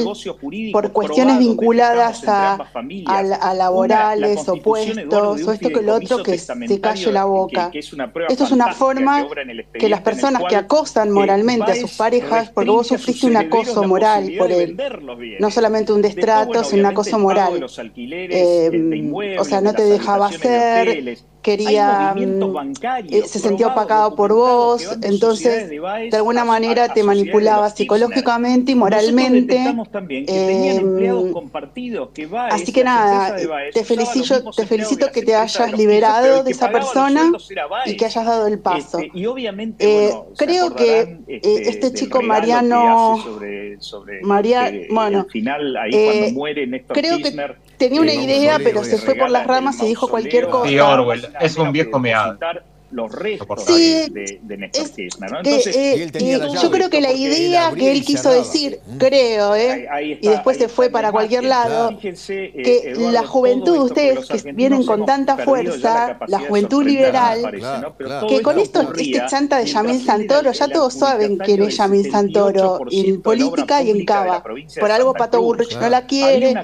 por cuestiones vinculadas a, a, la- Una, la laborales, Eduardo, opuestos, o esto que lo otro, que se calle la boca. que es Esto es una forma que las personas que acosan moralmente a sus parejas, porque vos sufriste un acoso la moral por él, no solamente un destrato, bueno, sino un acoso moral. Eh, de o sea, no te dejaba hacer. Quería, mm, eh, se sentía opacado por vos, entonces de Baez de alguna manera a te manipulaba psicológicamente y moralmente. detectamos también que tenían eh, empleados compartidos, que Baez, Así que nada, te felicito, te felicito que te hayas liberado de esa persona y que hayas dado el paso. Este, y obviamente, Eh, bueno, creo que eh, este, este chico Mariano, sobre, sobre María, eh, bueno, el final, ahí cuando muere Néstor creo que Kirchner. Tenía una idea, pero se fue por las ramas y dijo cualquier cosa. Orwell, nada es un viejo meado. Los restos Sí, de, de, Néstor Kirchner, ¿no? Entonces, eh, Y él tenía eh, yo creo que la idea que él quiso decir, creo, ahí, ¿eh? ahí Y está, después se fue para cualquier lado. Fíjense, eh, Que Eduardo, la juventud, ustedes que vienen con tanta la fuerza, la juventud liberal, que con esto este chanta de Yamil Santoro, ya todos saben quién es Yamil Santoro, 78% en política y en Cava. Por algo Pato Cruz. Bullrich no la quiere,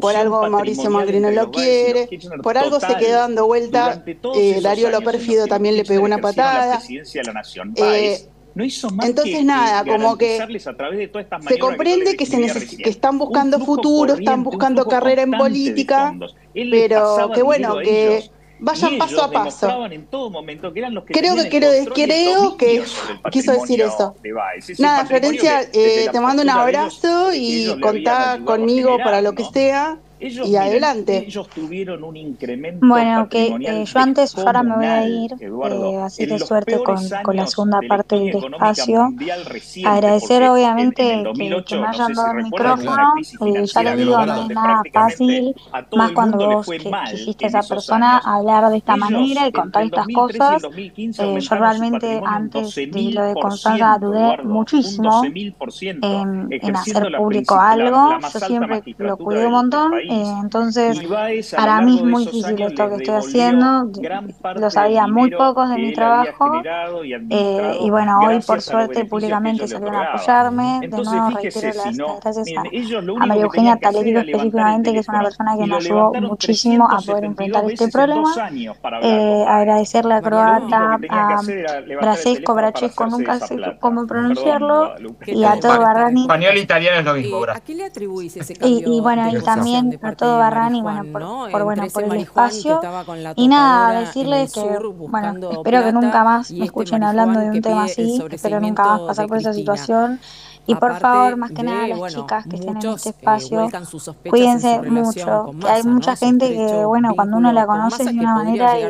por algo Mauricio Macri no lo quiere, por algo se quedó dando vuelta, eh, Darío Lo que también le pegó una la patada. presidencia de la nación, Eh, no hizo más entonces que, nada, que como que a través de todas estas se comprende que, se recién que están buscando futuro, están buscando carrera en política, pero que bueno, que vayan paso a paso. en todo momento que eran los que Creo que el creo, que quiso decir eso. de Nada, Florencia, eh, la te mando un abrazo ellos y contá conmigo para lo que sea Ellos, y miren, adelante. ellos tuvieron un incremento Bueno, que patrimonial eh, yo antes, yo ahora me voy a ir, Eduardo. eh, así En que suerte con, la segunda parte del espacio. reciente, Agradecer porque en, en obviamente que, que 2008, me no hayan sé si dado el micrófono. Eh, ya digo, no es nada fácil, a más cuando vos que, que hiciste en esa persona años. hablar de esta Ellos, manera y contar estas 2013 y el cosas. 2015, Eh, yo realmente antes de lo de 12.000%, Constanza dudé Eduardo, muchísimo 12.000%, en, hacer público algo. Yo siempre lo cuidé un montón. Eh, entonces para mí es muy difícil esto que estoy haciendo. Lo del sabían muy pocos de mi trabajo. eh, y bueno, hoy por suerte públicamente salieron a apoyarme. De nuevo reitero las, si no, las gracias miren, a, María Eugenia el específicamente, que es una persona que me ayudó muchísimo a poder 372 enfrentar este problema. Eh, agradecerle a Croata, a Brasesco, Brachesco, nunca sé plata. cómo pronunciarlo, y a todo Barrani. Español e italiano es lo mismo, Bra. ¿A qué le atribuís ese Y, cambio y bueno, y también de parte todo de Barrani, bueno, Marijuán, por, ¿no? por, bueno, por el espacio. Y nada, tostadora en decirle el que, bueno, espero que nunca más y me este escuchen hablando de un tema así, espero nunca más pasar por esa situación. Y por favor, más que nada, las bueno, chicas que estén en este eh, espacio, cuídense mucho, que hay mucha gente que, bueno, cuando uno la conoce de una manera y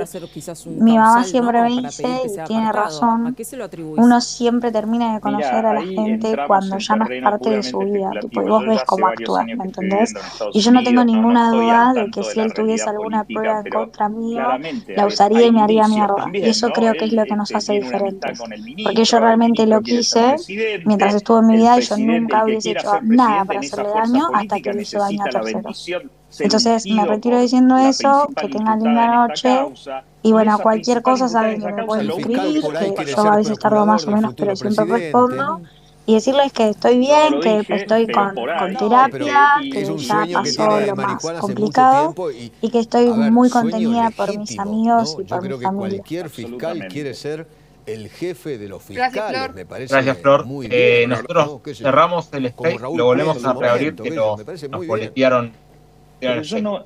mi mamá causal, siempre ¿no? me dice, y tiene apartado. ¿A razón, qué se lo atribuís? uno siempre termina de conocer Mira, a la gente cuando ya no es parte de su vida, tipo, y vos ves cómo actúa, ¿me entendés? Y yo no tengo ninguna duda de que si él tuviese alguna prueba en contra mío, claramente la usaría y me haría mierda. Y eso creo que es lo que nos este, hace diferentes. Porque yo realmente lo quise mientras estuvo en mi el y yo nunca hubiese hecho nada para hacerle daño hasta que le hizo daño a terceros. Entonces me retiro diciendo eso, que tengan linda noche causa y bueno, cualquier cosa saben en que me pueden escribir, que yo a veces tardo más o menos, pero siempre respondo. Y decirles que estoy no bien, lo que dije, estoy con, con terapia, y, que ya pasó lo más complicado y, y que estoy ver, muy contenida por mis legítimo, amigos ¿no? y Yo por mi creo que familia. cualquier fiscal quiere ser el jefe de los Gracias, fiscales, Flor. me parece Gracias, Flor. muy Eh, bien. nosotros ¿no? Cerramos el space, lo volvemos a reabrir, momento, que nos, boletearon. Pero yo no,